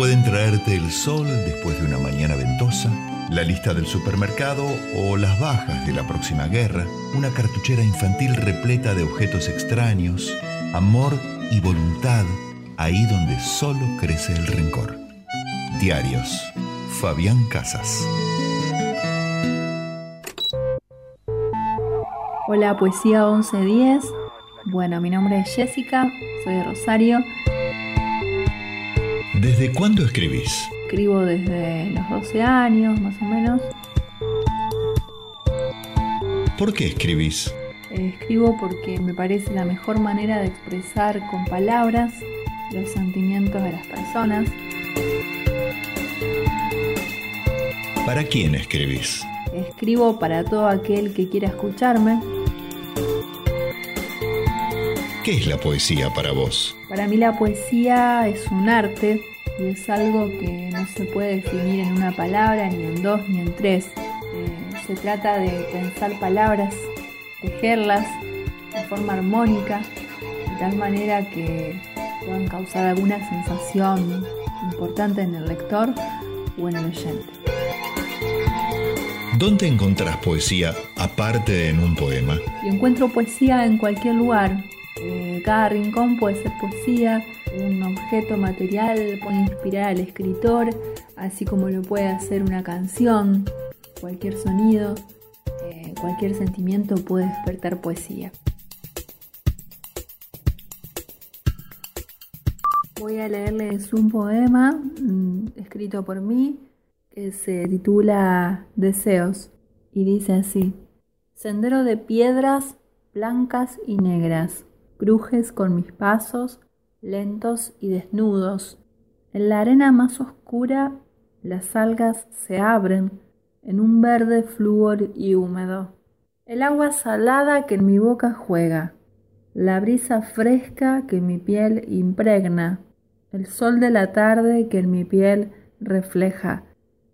Pueden traerte el sol después de una mañana ventosa, la lista del supermercado o las bajas de la próxima guerra, una cartuchera infantil repleta de objetos extraños, amor y voluntad ahí donde solo crece el rencor. Diarios. Fabián Casas. Hola, Poesía 1110. Bueno, mi nombre es Jessica, soy de Rosario. ¿Desde cuándo escribís? Escribo desde los 12 años, más o menos. ¿Por qué escribís? Eh, Escribo porque me parece la mejor manera de expresar con palabras los sentimientos de las personas. ¿Para quién escribís? Escribo para todo aquel que quiera escucharme. ¿Qué es la poesía para vos? Para mí la poesía es un arte y es algo que no se puede definir en una palabra, ni en dos, ni en tres. Eh, se trata de pensar palabras, tejerlas de forma armónica, de tal manera que puedan causar alguna sensación importante en el lector o en el oyente. ¿Dónde encontrás poesía aparte de en un poema? Y encuentro poesía en cualquier lugar. Eh, cada rincón puede ser poesía, un objeto material puede inspirar al escritor, así como lo puede hacer una canción, cualquier sonido, eh, cualquier sentimiento puede despertar poesía. Voy a leerles un poema mm, escrito por mí que se titula Deseos y dice así. Sendero de piedras blancas y negras, crujes con mis pasos, lentos y desnudos. En la arena más oscura las algas se abren en un verde flúor y húmedo. El agua salada que en mi boca juega, la brisa fresca que mi piel impregna, el sol de la tarde que en mi piel refleja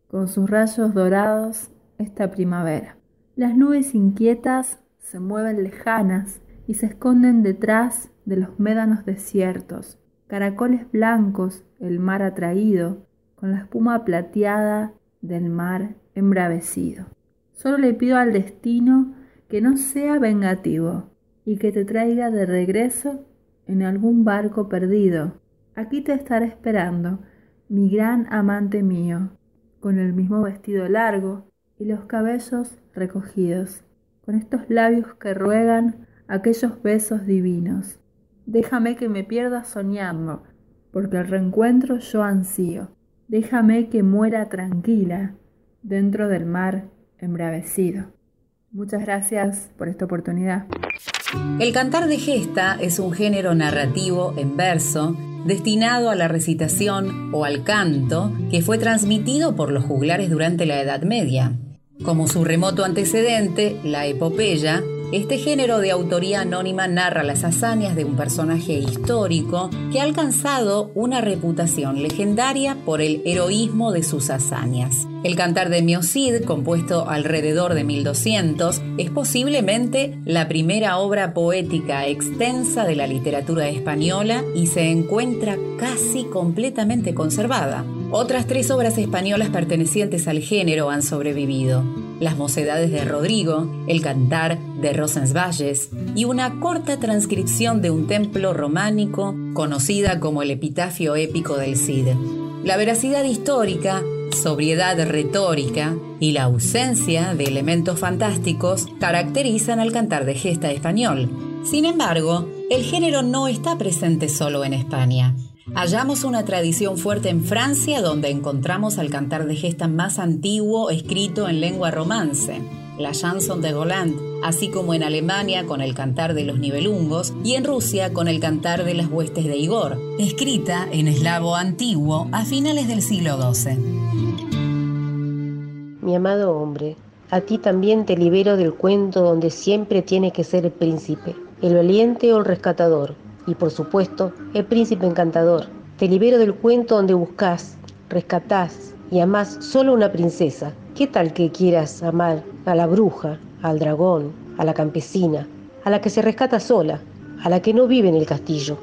con sus rayos dorados esta primavera. Las nubes inquietas se mueven lejanas y se esconden detrás de los médanos desiertos. Caracoles blancos, el mar atraído, con la espuma plateada del mar embravecido. Solo le pido al destino que no sea vengativo y que te traiga de regreso en algún barco perdido. Aquí te estaré esperando, mi gran amante mío, con el mismo vestido largo y los cabellos recogidos, con estos labios que ruegan aquellos besos divinos. Déjame que me pierda soñando, porque el reencuentro yo ansío. Déjame que muera tranquila dentro del mar embravecido. Muchas gracias por esta oportunidad. El cantar de gesta es un género narrativo en verso destinado a la recitación o al canto que fue transmitido por los juglares durante la Edad Media. Como su remoto antecedente, la epopeya, este género de autoría anónima narra las hazañas de un personaje histórico que ha alcanzado una reputación legendaria por el heroísmo de sus hazañas. El Cantar de Miocid, compuesto alrededor de 1200, es posiblemente la primera obra poética extensa de la literatura española y se encuentra casi completamente conservada. Otras tres obras españolas pertenecientes al género han sobrevivido. Las Mocedades de Rodrigo, El Cantar de Rosensvalles y una corta transcripción de un templo románico conocida como el Epitafio Épico del Cid. La veracidad histórica, sobriedad retórica y la ausencia de elementos fantásticos caracterizan al cantar de gesta español. Sin embargo, el género no está presente solo en España. Hallamos una tradición fuerte en Francia donde encontramos al cantar de gesta más antiguo escrito en lengua romance, la chanson de Roland, así como en Alemania con el cantar de los nivelungos y en Rusia con el cantar de las huestes de Igor, escrita en eslavo antiguo a finales del siglo XII. Mi amado hombre, a ti también te libero del cuento donde siempre tiene que ser el príncipe, el valiente o el rescatador, y por supuesto el príncipe encantador. Te libero del cuento donde buscas, rescatás y amás solo una princesa. ¿Qué tal que quieras amar a la bruja, al dragón, a la campesina, a la que se rescata sola, a la que no vive en el castillo,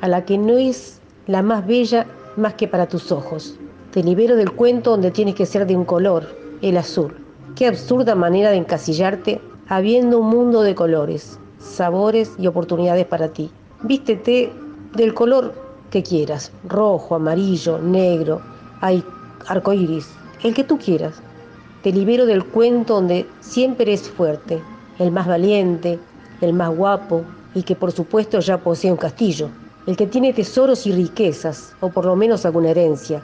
a la que no es la más bella más que para tus ojos? Te libero del cuento donde tienes que ser de un color, el azul. Qué absurda manera de encasillarte habiendo un mundo de colores, sabores y oportunidades para ti. Vístete del color que quieras, rojo, amarillo, negro, hay arcoíris, el que tú quieras. Te libero del cuento donde siempre eres fuerte, el más valiente, el más guapo y que por supuesto ya posee un castillo, el que tiene tesoros y riquezas, o por lo menos alguna herencia.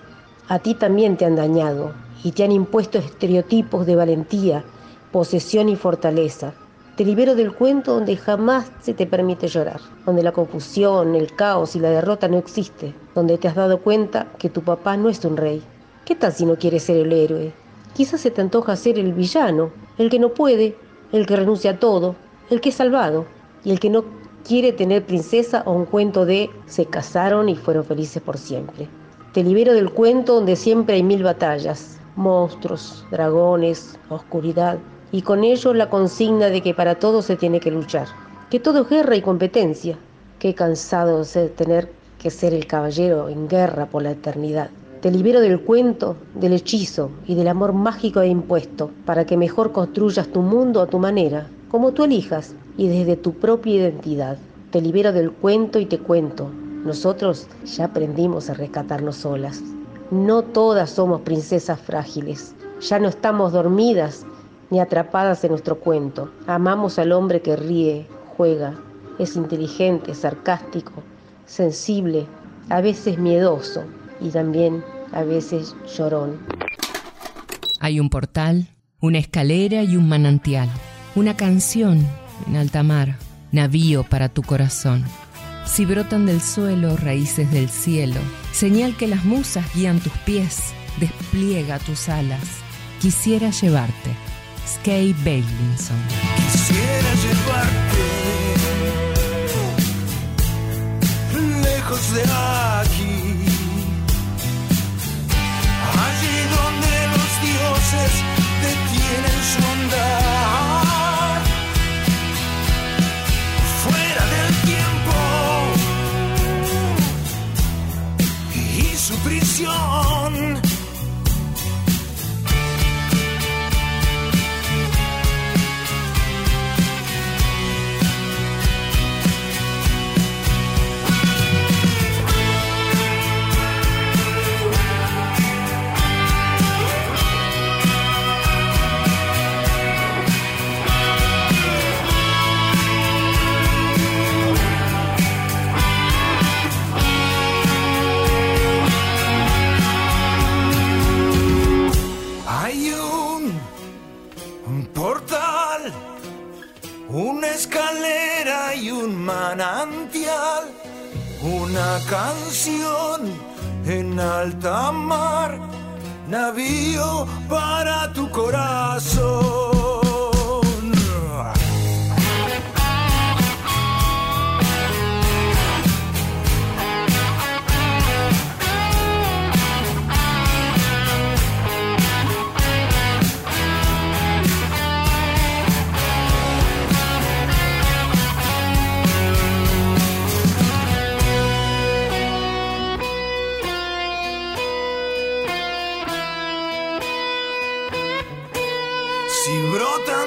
A ti también te han dañado y te han impuesto estereotipos de valentía, posesión y fortaleza. Te libero del cuento donde jamás se te permite llorar, donde la confusión, el caos y la derrota no existe, donde te has dado cuenta que tu papá no es un rey. ¿Qué tal si no quieres ser el héroe? Quizás se te antoja ser el villano, el que no puede, el que renuncia a todo, el que es salvado y el que no quiere tener princesa o un cuento de se casaron y fueron felices por siempre. Te libero del cuento donde siempre hay mil batallas, monstruos, dragones, oscuridad, y con ello la consigna de que para todo se tiene que luchar, que todo es guerra y competencia. Qué cansado de tener que ser el caballero en guerra por la eternidad. Te libero del cuento, del hechizo y del amor mágico e impuesto, para que mejor construyas tu mundo a tu manera, como tú elijas y desde tu propia identidad. Te libero del cuento y te cuento. Nosotros ya aprendimos a rescatarnos solas. No todas somos princesas frágiles. Ya no estamos dormidas ni atrapadas en nuestro cuento. Amamos al hombre que ríe, juega, es inteligente, sarcástico, sensible, a veces miedoso y también a veces llorón. Hay un portal, una escalera y un manantial, una canción en alta mar, navío para tu corazón. Si brotan del suelo raíces del cielo, señal que las musas guían tus pies, despliega tus alas. Quisiera llevarte. Skate Bellinson. Quisiera llevarte lejos de aquí, allí donde los dioses detienen su andar, fuera del tiempo y su prisión. Escalera y un manantial, una canción en alta mar, navío para tu corazón.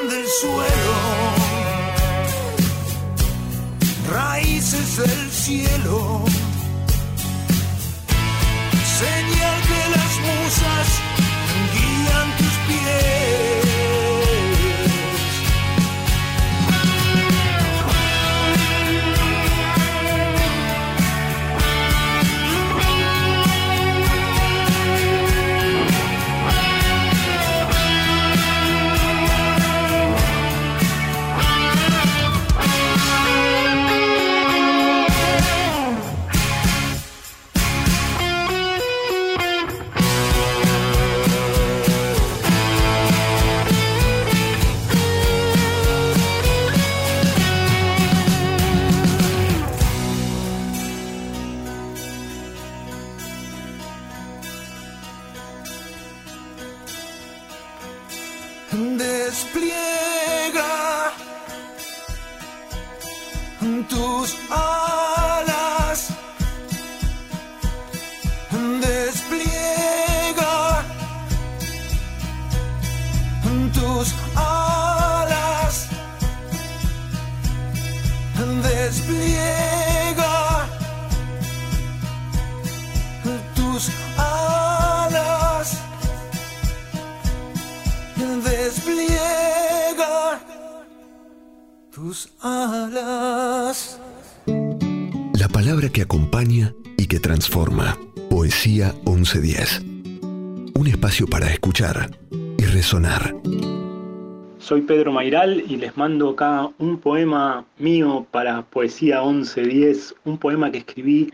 Del suelo, raíces del cielo, señal que las musas despliega tus alas, palabra que acompaña y que transforma. Poesía 1110. Un espacio para escuchar y resonar. Soy Pedro Mairal y les mando acá un poema mío para Poesía 1110, un poema que escribí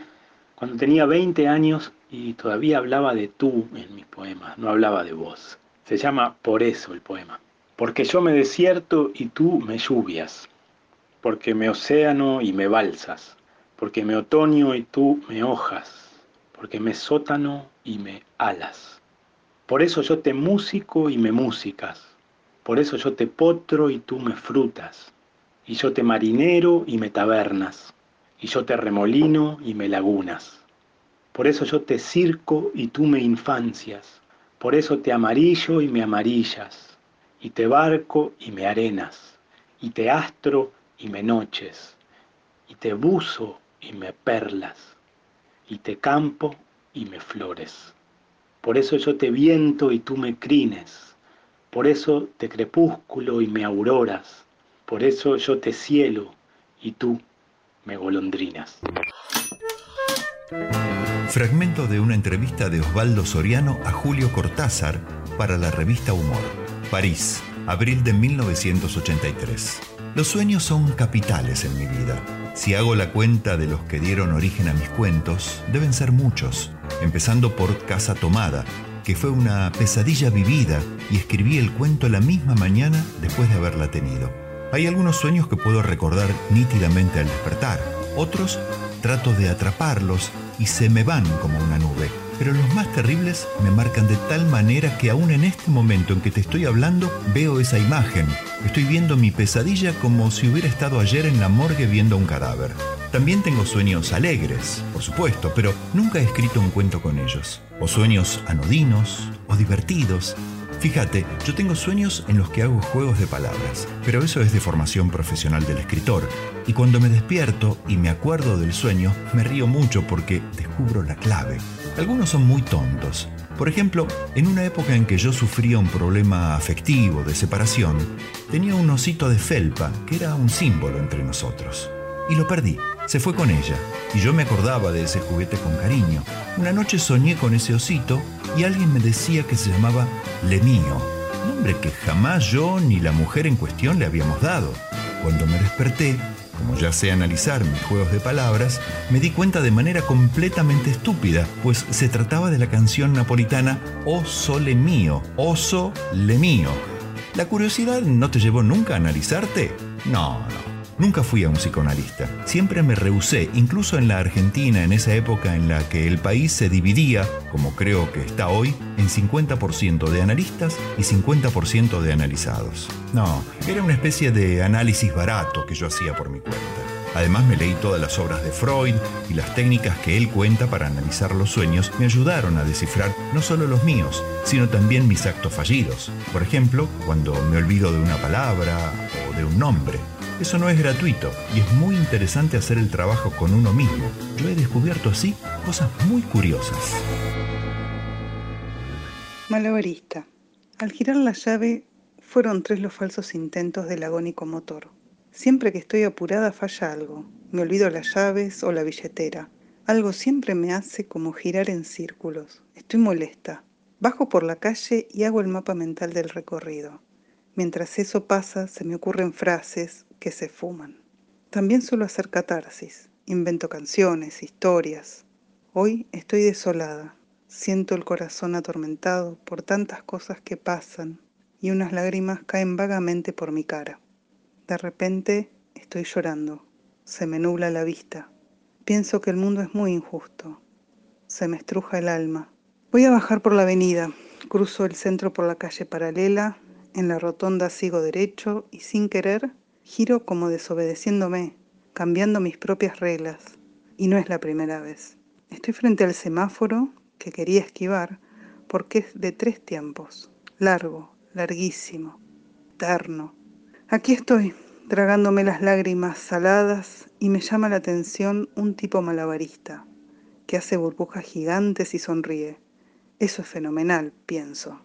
cuando tenía 20 años y todavía hablaba de tú en mis poemas, no hablaba de vos. Se llama Por eso el poema. Porque yo me desierto y tú me lluvias. Porque me océano y me balsas. Porque me otoño y tú me hojas. Porque me sótano y me alas. Por eso yo te músico y me músicas. Por eso yo te potro y tú me frutas. Y yo te marinero y me tabernas. Y yo te remolino y me lagunas. Por eso yo te circo y tú me infancias por eso te amarillo y me amarillas, y te barco y me arenas, y te astro y me noches, y te buzo y me perlas, y te campo y me flores. Por eso yo te viento y tú me crines, por eso te crepúsculo y me auroras, por eso yo te cielo y tú me golondrinas. Fragmento de una entrevista de Osvaldo Soriano a Julio Cortázar para la revista Humor. París, abril de 1983. Los sueños son capitales en mi vida. Si hago la cuenta de los que dieron origen a mis cuentos, deben ser muchos, empezando por Casa Tomada, que fue una pesadilla vivida y escribí el cuento la misma mañana después de haberla tenido. Hay algunos sueños que puedo recordar nítidamente al despertar, otros trato de atraparlos y se me van como una nube. Pero los más terribles me marcan de tal manera que aún en este momento en que te estoy hablando veo esa imagen. Estoy viendo mi pesadilla como si hubiera estado ayer en la morgue viendo un cadáver. También tengo sueños alegres, por supuesto, pero nunca he escrito un cuento con ellos. O sueños anodinos, o divertidos, Fíjate, yo tengo sueños en los que hago juegos de palabras, pero eso es de formación profesional del escritor. Y cuando me despierto y me acuerdo del sueño, me río mucho porque descubro la clave. Algunos son muy tontos. Por ejemplo, en una época en que yo sufría un problema afectivo de separación, tenía un osito de felpa que era un símbolo entre nosotros. Y lo perdí. Se fue con ella, y yo me acordaba de ese juguete con cariño. Una noche soñé con ese osito y alguien me decía que se llamaba Lemío, nombre que jamás yo ni la mujer en cuestión le habíamos dado. Cuando me desperté, como ya sé analizar mis juegos de palabras, me di cuenta de manera completamente estúpida, pues se trataba de la canción napolitana O Sole Mio, Oso Le Mio. ¿La curiosidad no te llevó nunca a analizarte? No, no. Nunca fui a un psicoanalista. Siempre me rehusé, incluso en la Argentina, en esa época en la que el país se dividía, como creo que está hoy, en 50% de analistas y 50% de analizados. No, era una especie de análisis barato que yo hacía por mi cuenta. Además me leí todas las obras de Freud y las técnicas que él cuenta para analizar los sueños me ayudaron a descifrar no solo los míos, sino también mis actos fallidos. Por ejemplo, cuando me olvido de una palabra o de un nombre. Eso no es gratuito y es muy interesante hacer el trabajo con uno mismo. Yo he descubierto así cosas muy curiosas. Malabarista. Al girar la llave fueron tres los falsos intentos del agónico motor. Siempre que estoy apurada falla algo. Me olvido las llaves o la billetera. Algo siempre me hace como girar en círculos. Estoy molesta. Bajo por la calle y hago el mapa mental del recorrido. Mientras eso pasa, se me ocurren frases que se fuman. También suelo hacer catarsis. Invento canciones, historias. Hoy estoy desolada. Siento el corazón atormentado por tantas cosas que pasan y unas lágrimas caen vagamente por mi cara. De repente estoy llorando. Se me nubla la vista. Pienso que el mundo es muy injusto. Se me estruja el alma. Voy a bajar por la avenida. Cruzo el centro por la calle paralela. En la rotonda sigo derecho y sin querer Giro como desobedeciéndome, cambiando mis propias reglas. Y no es la primera vez. Estoy frente al semáforo que quería esquivar porque es de tres tiempos. Largo, larguísimo, eterno. Aquí estoy, tragándome las lágrimas saladas y me llama la atención un tipo malabarista que hace burbujas gigantes y sonríe. Eso es fenomenal, pienso.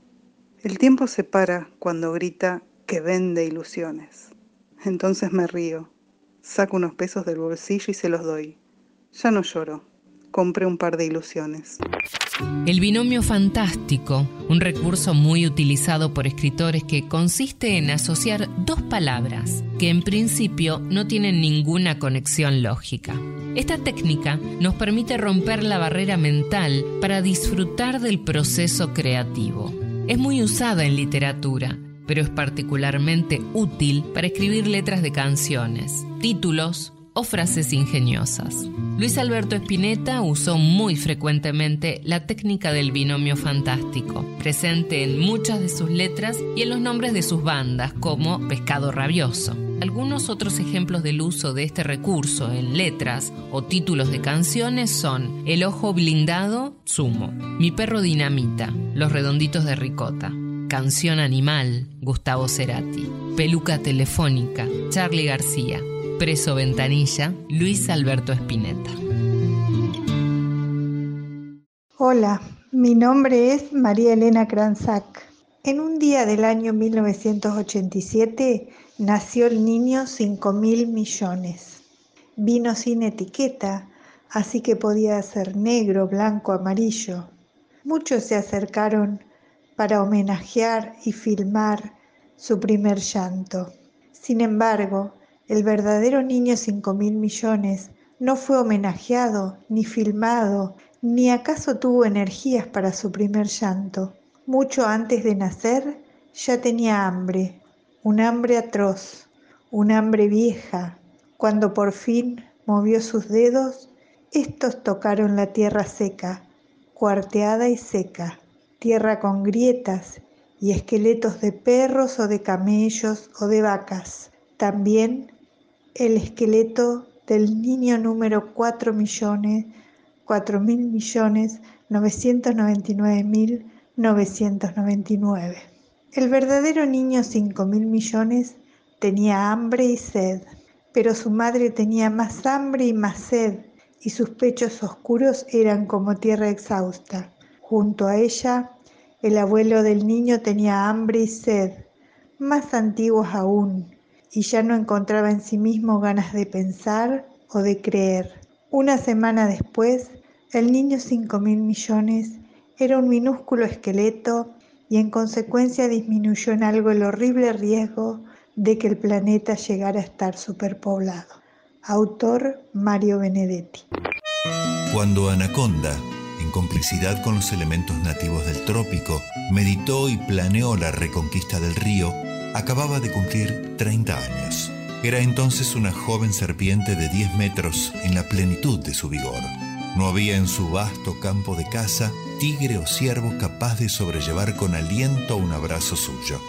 El tiempo se para cuando grita que vende ilusiones. Entonces me río, saco unos pesos del bolsillo y se los doy. Ya no lloro, compré un par de ilusiones. El binomio fantástico, un recurso muy utilizado por escritores que consiste en asociar dos palabras que en principio no tienen ninguna conexión lógica. Esta técnica nos permite romper la barrera mental para disfrutar del proceso creativo. Es muy usada en literatura pero es particularmente útil para escribir letras de canciones, títulos o frases ingeniosas. Luis Alberto Spinetta usó muy frecuentemente la técnica del binomio fantástico, presente en muchas de sus letras y en los nombres de sus bandas, como Pescado Rabioso. Algunos otros ejemplos del uso de este recurso en letras o títulos de canciones son El Ojo Blindado, Sumo, Mi Perro Dinamita, Los Redonditos de Ricota, Canción Animal, Gustavo Cerati. Peluca Telefónica, Charlie García. Preso Ventanilla, Luis Alberto Espineta. Hola, mi nombre es María Elena Kranzak. En un día del año 1987 nació el niño 5 mil millones. Vino sin etiqueta, así que podía ser negro, blanco, amarillo. Muchos se acercaron para homenajear y filmar su primer llanto. Sin embargo, el verdadero niño cinco mil millones no fue homenajeado, ni filmado, ni acaso tuvo energías para su primer llanto. Mucho antes de nacer ya tenía hambre, un hambre atroz, un hambre vieja. Cuando por fin movió sus dedos, estos tocaron la tierra seca, cuarteada y seca tierra con grietas y esqueletos de perros o de camellos o de vacas. También el esqueleto del niño número 4 millones, 4 mil millones, 999 mil 999. El verdadero niño 5 mil millones tenía hambre y sed, pero su madre tenía más hambre y más sed, y sus pechos oscuros eran como tierra exhausta. Junto a ella el abuelo del niño tenía hambre y sed, más antiguos aún, y ya no encontraba en sí mismo ganas de pensar o de creer. Una semana después, el niño cinco mil millones era un minúsculo esqueleto y en consecuencia disminuyó en algo el horrible riesgo de que el planeta llegara a estar superpoblado. Autor Mario Benedetti. Cuando Anaconda, complicidad con los elementos nativos del trópico, meditó y planeó la reconquista del río, acababa de cumplir 30 años. Era entonces una joven serpiente de 10 metros en la plenitud de su vigor. No había en su vasto campo de caza tigre o ciervo capaz de sobrellevar con aliento un abrazo suyo.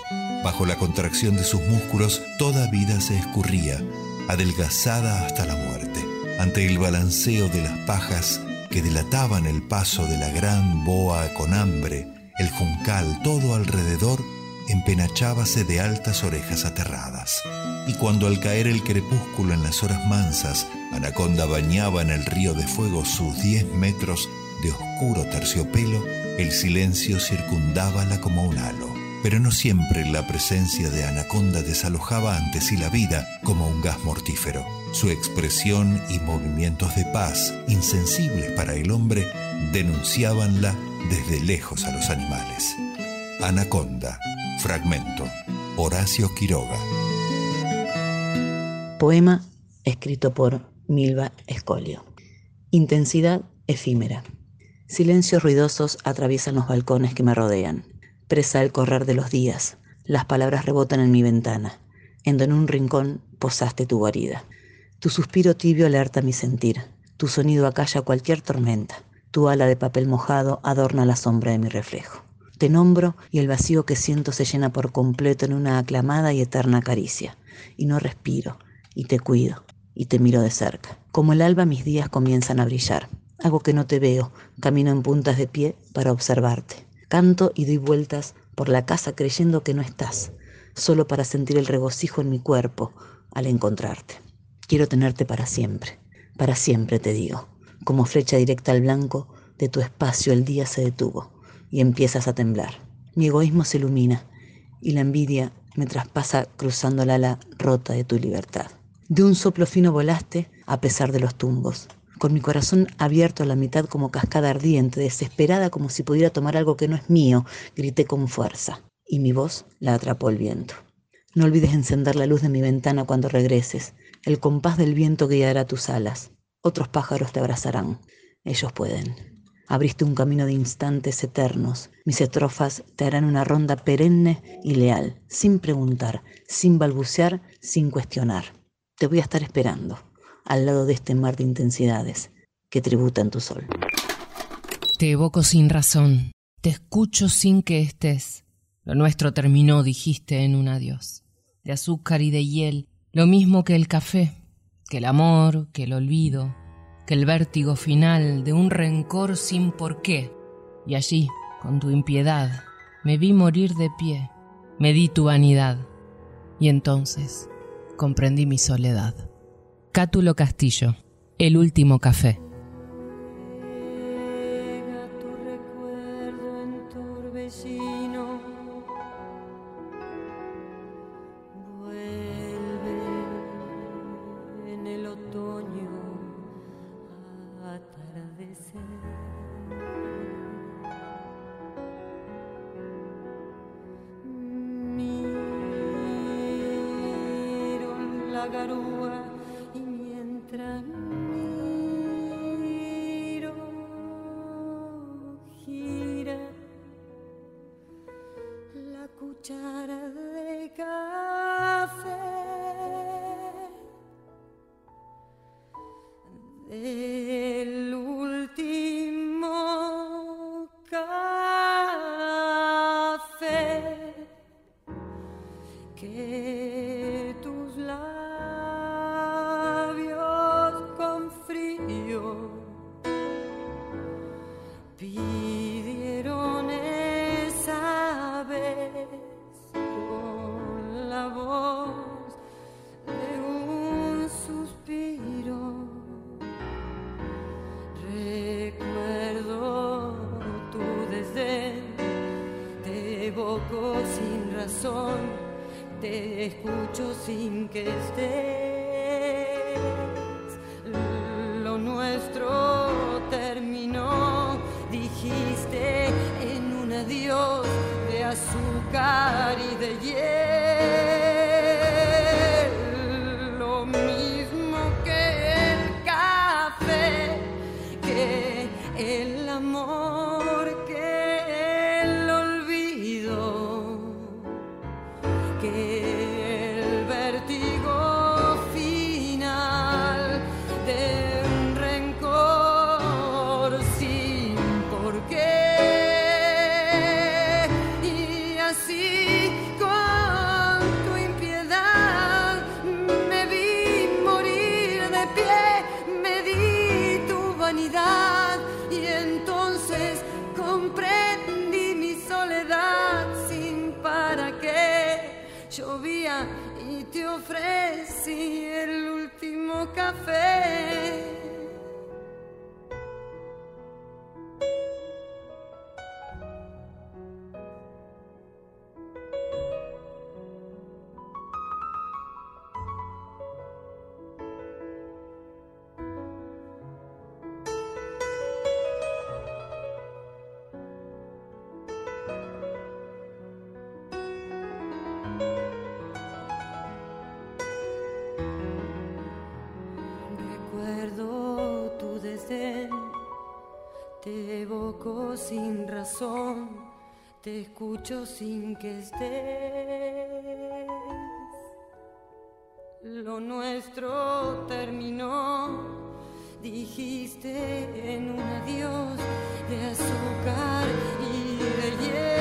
Bajo la contracción de sus músculos, toda vida se escurría, adelgazada hasta la muerte. Ante el balanceo de las pajas que delataban el paso de la gran boa con hambre, el juncal, todo alrededor, empenachábase de altas orejas aterradas. Y cuando al caer el crepúsculo en las horas mansas, Anaconda bañaba en el río de fuego sus diez metros de oscuro terciopelo, el silencio circundábala como un halo. Pero no siempre la presencia de Anaconda desalojaba ante sí la vida como un gas mortífero. Su expresión y movimientos de paz, insensibles para el hombre, denunciábanla desde lejos a los animales. Anaconda, fragmento, Horacio Quiroga. Poema escrito por Milva Escolio. Intensidad efímera. Silencios ruidosos atraviesan los balcones que me rodean. Presa el correr de los días. Las palabras rebotan en mi ventana. En en un rincón posaste tu guarida. Tu suspiro tibio alerta mi sentir. Tu sonido acalla cualquier tormenta. Tu ala de papel mojado adorna la sombra de mi reflejo. Te nombro y el vacío que siento se llena por completo en una aclamada y eterna caricia. Y no respiro, y te cuido, y te miro de cerca. Como el alba mis días comienzan a brillar. Hago que no te veo, camino en puntas de pie para observarte. Canto y doy vueltas por la casa creyendo que no estás, solo para sentir el regocijo en mi cuerpo al encontrarte. Quiero tenerte para siempre, para siempre te digo. Como flecha directa al blanco de tu espacio el día se detuvo y empiezas a temblar. Mi egoísmo se ilumina y la envidia me traspasa cruzando el ala rota de tu libertad. De un soplo fino volaste a pesar de los tumbos, con mi corazón abierto a la mitad como cascada ardiente, desesperada como si pudiera tomar algo que no es mío, grité con fuerza, y mi voz la atrapó el viento. No olvides encender la luz de mi ventana cuando regreses. El compás del viento guiará tus alas. Otros pájaros te abrazarán. Ellos pueden. Abriste un camino de instantes eternos. Mis estrofas te harán una ronda perenne y leal, sin preguntar, sin balbucear, sin cuestionar. Te voy a estar esperando, al lado de este mar de intensidades que tributan tu sol. Te evoco sin razón, te escucho sin que estés. Lo nuestro terminó, dijiste en un adiós. De azúcar y de hiel, lo mismo que el café, que el amor, que el olvido, que el vértigo final de un rencor sin por qué. Y allí, con tu impiedad, me vi morir de pie, me di tu vanidad. Y entonces comprendí mi soledad. Cátulo Castillo, El último café. Te escucho sin que estés. Lo nuestro terminó, dijiste en un adiós de azúcar y de hiel.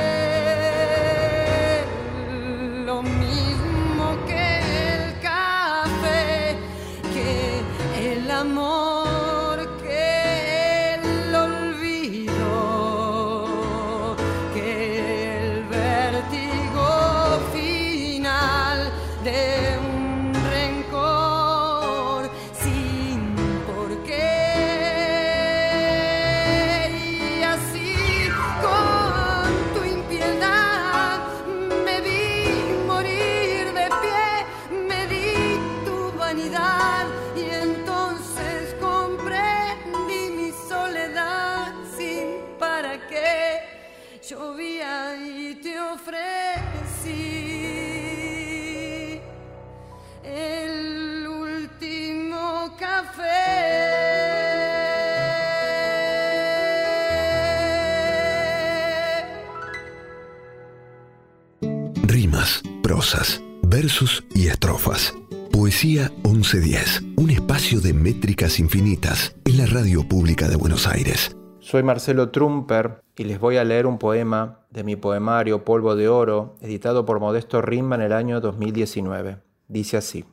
Versos y estrofas. Poesía 1110, un espacio de métricas infinitas en la radio pública de Buenos Aires. Soy Marcelo Trumper y les voy a leer un poema de mi poemario Polvo de Oro, editado por Modesto Rima en el año 2019. Dice así.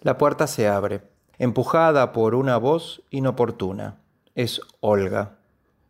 La puerta se abre, empujada por una voz inoportuna. Es Olga.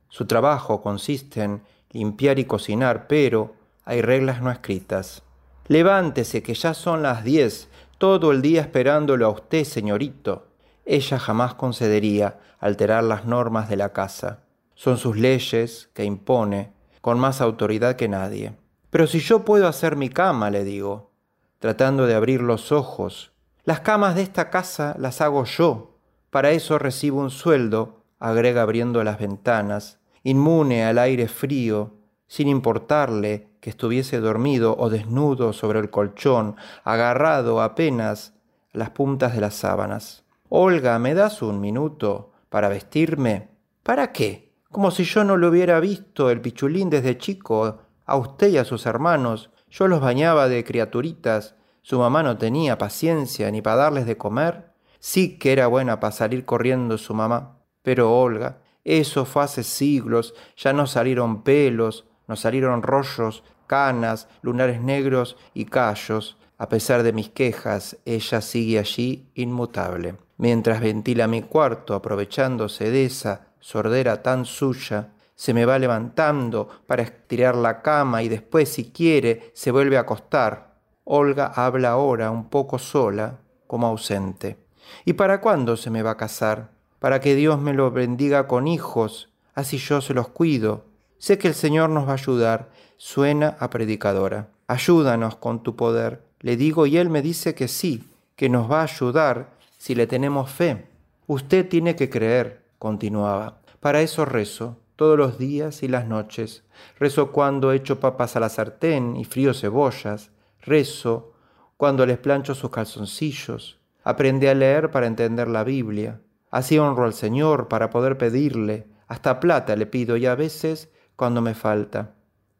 Su trabajo consiste en limpiar y cocinar, pero hay reglas no escritas. Levántese, que ya son las diez, todo el día esperándolo a usted, señorito. Ella jamás concedería alterar las normas de la casa. Son sus leyes que impone con más autoridad que nadie. Pero si yo puedo hacer mi cama, le digo, tratando de abrir los ojos. Las camas de esta casa las hago yo. Para eso recibo un sueldo, agrega abriendo las ventanas, inmune al aire frío, sin importarle que estuviese dormido o desnudo sobre el colchón, agarrado apenas a las puntas de las sábanas. Olga, ¿me das un minuto para vestirme? ¿Para qué? Como si yo no lo hubiera visto el pichulín desde chico, a usted y a sus hermanos. Yo los bañaba de criaturitas. Su mamá no tenía paciencia ni para darles de comer. Sí que era buena para salir corriendo su mamá. Pero Olga, eso fue hace siglos, ya no salieron pelos, no salieron rollos, canas, lunares negros y callos. A pesar de mis quejas, ella sigue allí inmutable. Mientras ventila mi cuarto, aprovechándose de esa sordera tan suya, se me va levantando para estirar la cama y después, si quiere, se vuelve a acostar. Olga habla ahora un poco sola, como ausente. ¿Y para cuándo se me va a casar? Para que Dios me lo bendiga con hijos, así yo se los cuido. Sé que el Señor nos va a ayudar. Suena a predicadora. Ayúdanos con tu poder. Le digo y él me dice que sí, que nos va a ayudar si le tenemos fe. Usted tiene que creer, continuaba. Para eso rezo, todos los días y las noches. Rezo cuando echo papas a la sartén y frío cebollas. Rezo cuando les plancho sus calzoncillos. Aprendí a leer para entender la Biblia. Así honro al Señor para poder pedirle. Hasta plata le pido y a veces cuando me falta.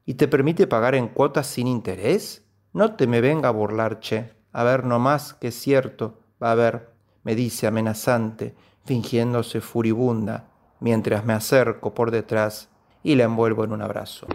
¿Y te permite pagar en cuotas sin interés? No te me venga a burlar, che. A ver nomás que es cierto. Va a ver, me dice amenazante, fingiéndose furibunda, mientras me acerco por detrás y la envuelvo en un abrazo.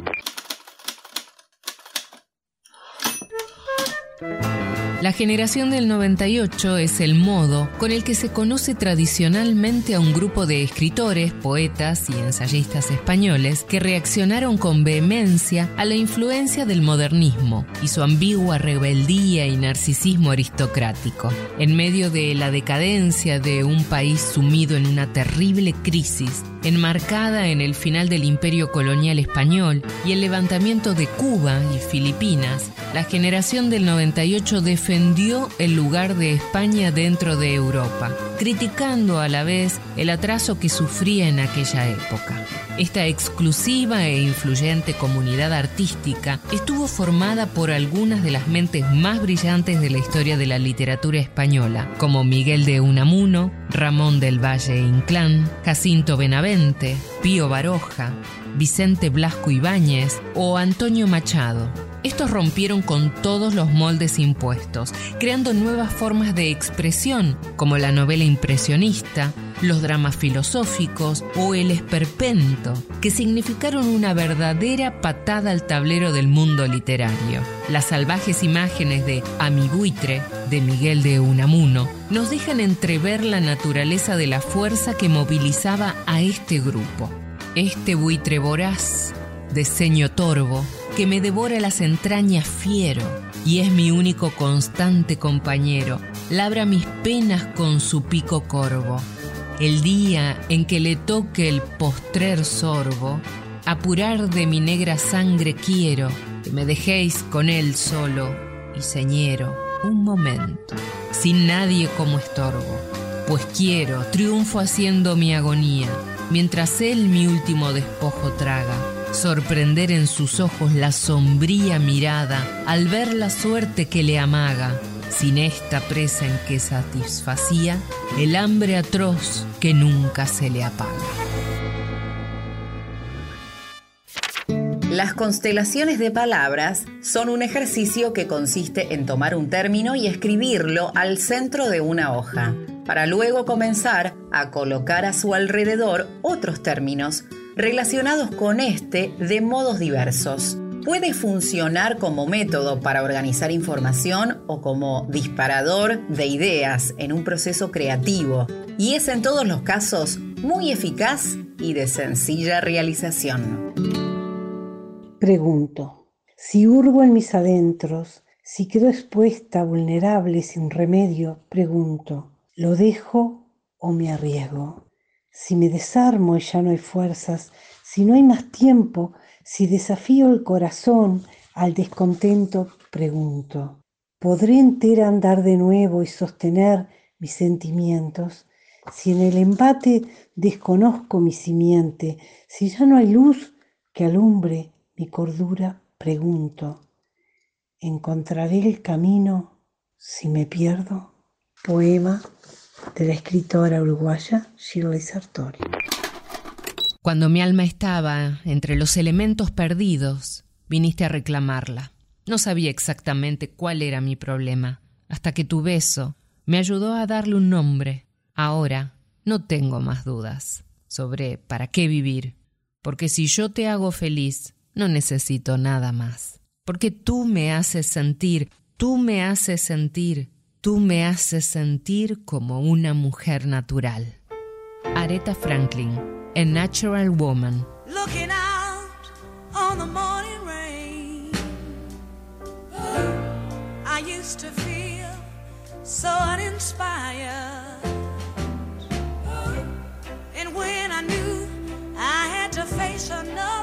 La generación del 98 es el modo con el que se conoce tradicionalmente a un grupo de escritores, poetas y ensayistas españoles que reaccionaron con vehemencia a la influencia del modernismo y su ambigua rebeldía y narcisismo aristocrático. En medio de la decadencia de un país sumido en una terrible crisis, enmarcada en el final del imperio colonial español y el levantamiento de Cuba y Filipinas, la generación del 98 defendió el lugar de España dentro de Europa, criticando a la vez el atraso que sufría en aquella época. Esta exclusiva e influyente comunidad artística estuvo formada por algunas de las mentes más brillantes de la historia de la literatura española, como Miguel de Unamuno, Ramón del Valle Inclán, Jacinto Benavente, Pío Baroja, Vicente Blasco Ibáñez o Antonio Machado. Estos rompieron con todos los moldes impuestos, creando nuevas formas de expresión, como la novela impresionista, los dramas filosóficos o el esperpento, que significaron una verdadera patada al tablero del mundo literario. Las salvajes imágenes de Amiguitre, de Miguel de Unamuno, nos dejan entrever la naturaleza de la fuerza que movilizaba a este grupo. Este buitre voraz, de ceño torvo, que me devora las entrañas fiero y es mi único constante compañero, labra mis penas con su pico corvo. El día en que le toque el postrer sorbo, apurar de mi negra sangre quiero que me dejéis con él solo y señero un momento, sin nadie como estorbo, pues quiero triunfo haciendo mi agonía, mientras él mi último despojo traga. Sorprender en sus ojos la sombría mirada al ver la suerte que le amaga, sin esta presa en que satisfacía el hambre atroz que nunca se le apaga. Las constelaciones de palabras son un ejercicio que consiste en tomar un término y escribirlo al centro de una hoja, para luego comenzar a colocar a su alrededor otros términos relacionados con este de modos diversos. Puede funcionar como método para organizar información o como disparador de ideas en un proceso creativo y es en todos los casos muy eficaz y de sencilla realización. Pregunto, si hurgo en mis adentros, si quedo expuesta, vulnerable, sin remedio, pregunto, ¿lo dejo o me arriesgo? Si me desarmo y ya no hay fuerzas, si no hay más tiempo, si desafío el corazón al descontento, pregunto, ¿podré entera andar de nuevo y sostener mis sentimientos? Si en el embate desconozco mi simiente, si ya no hay luz que alumbre mi cordura, pregunto, ¿encontraré el camino si me pierdo? Poema de la escritora uruguaya Shirley Sartori. Cuando mi alma estaba entre los elementos perdidos, viniste a reclamarla. No sabía exactamente cuál era mi problema, hasta que tu beso me ayudó a darle un nombre. Ahora no tengo más dudas sobre para qué vivir, porque si yo te hago feliz, no necesito nada más. Porque tú me haces sentir, tú me haces sentir, tú me haces sentir como una mujer natural. Aretha Franklin, A Natural Woman. looking out on the morning rain. I used to feel so uninspired. And when I knew I had to face another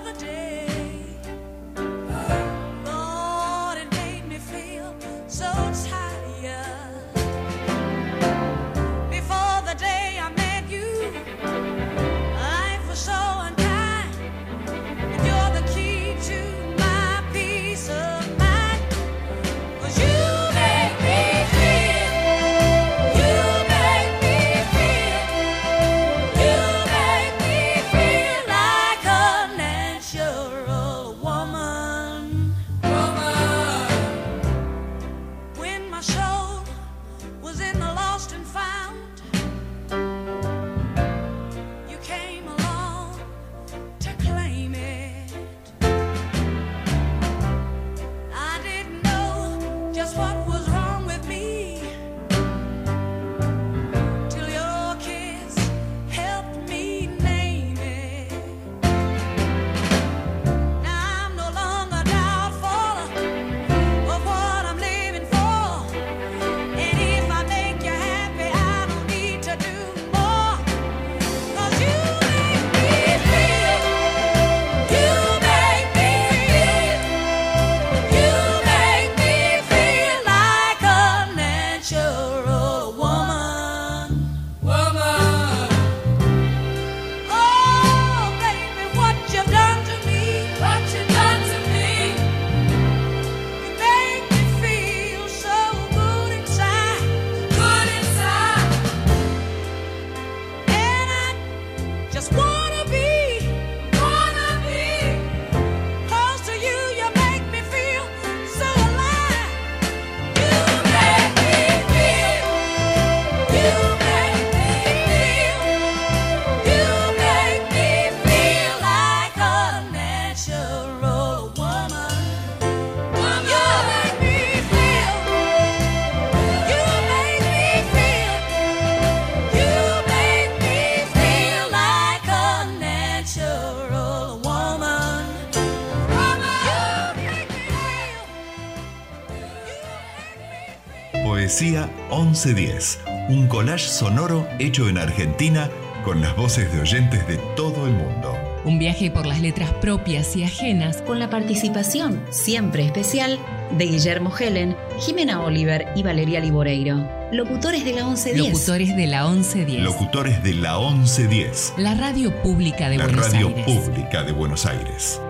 1110, un collage sonoro hecho en Argentina con las voces de oyentes de todo el mundo. Un viaje por las letras propias y ajenas con la participación siempre especial de Guillermo Helen, Jimena Oliver y Valeria Liboreiro. Locutores de la 1110. Locutores de la 1110. Locutores de la 1110, La radio pública de la Buenos radio Aires. pública de Buenos Aires.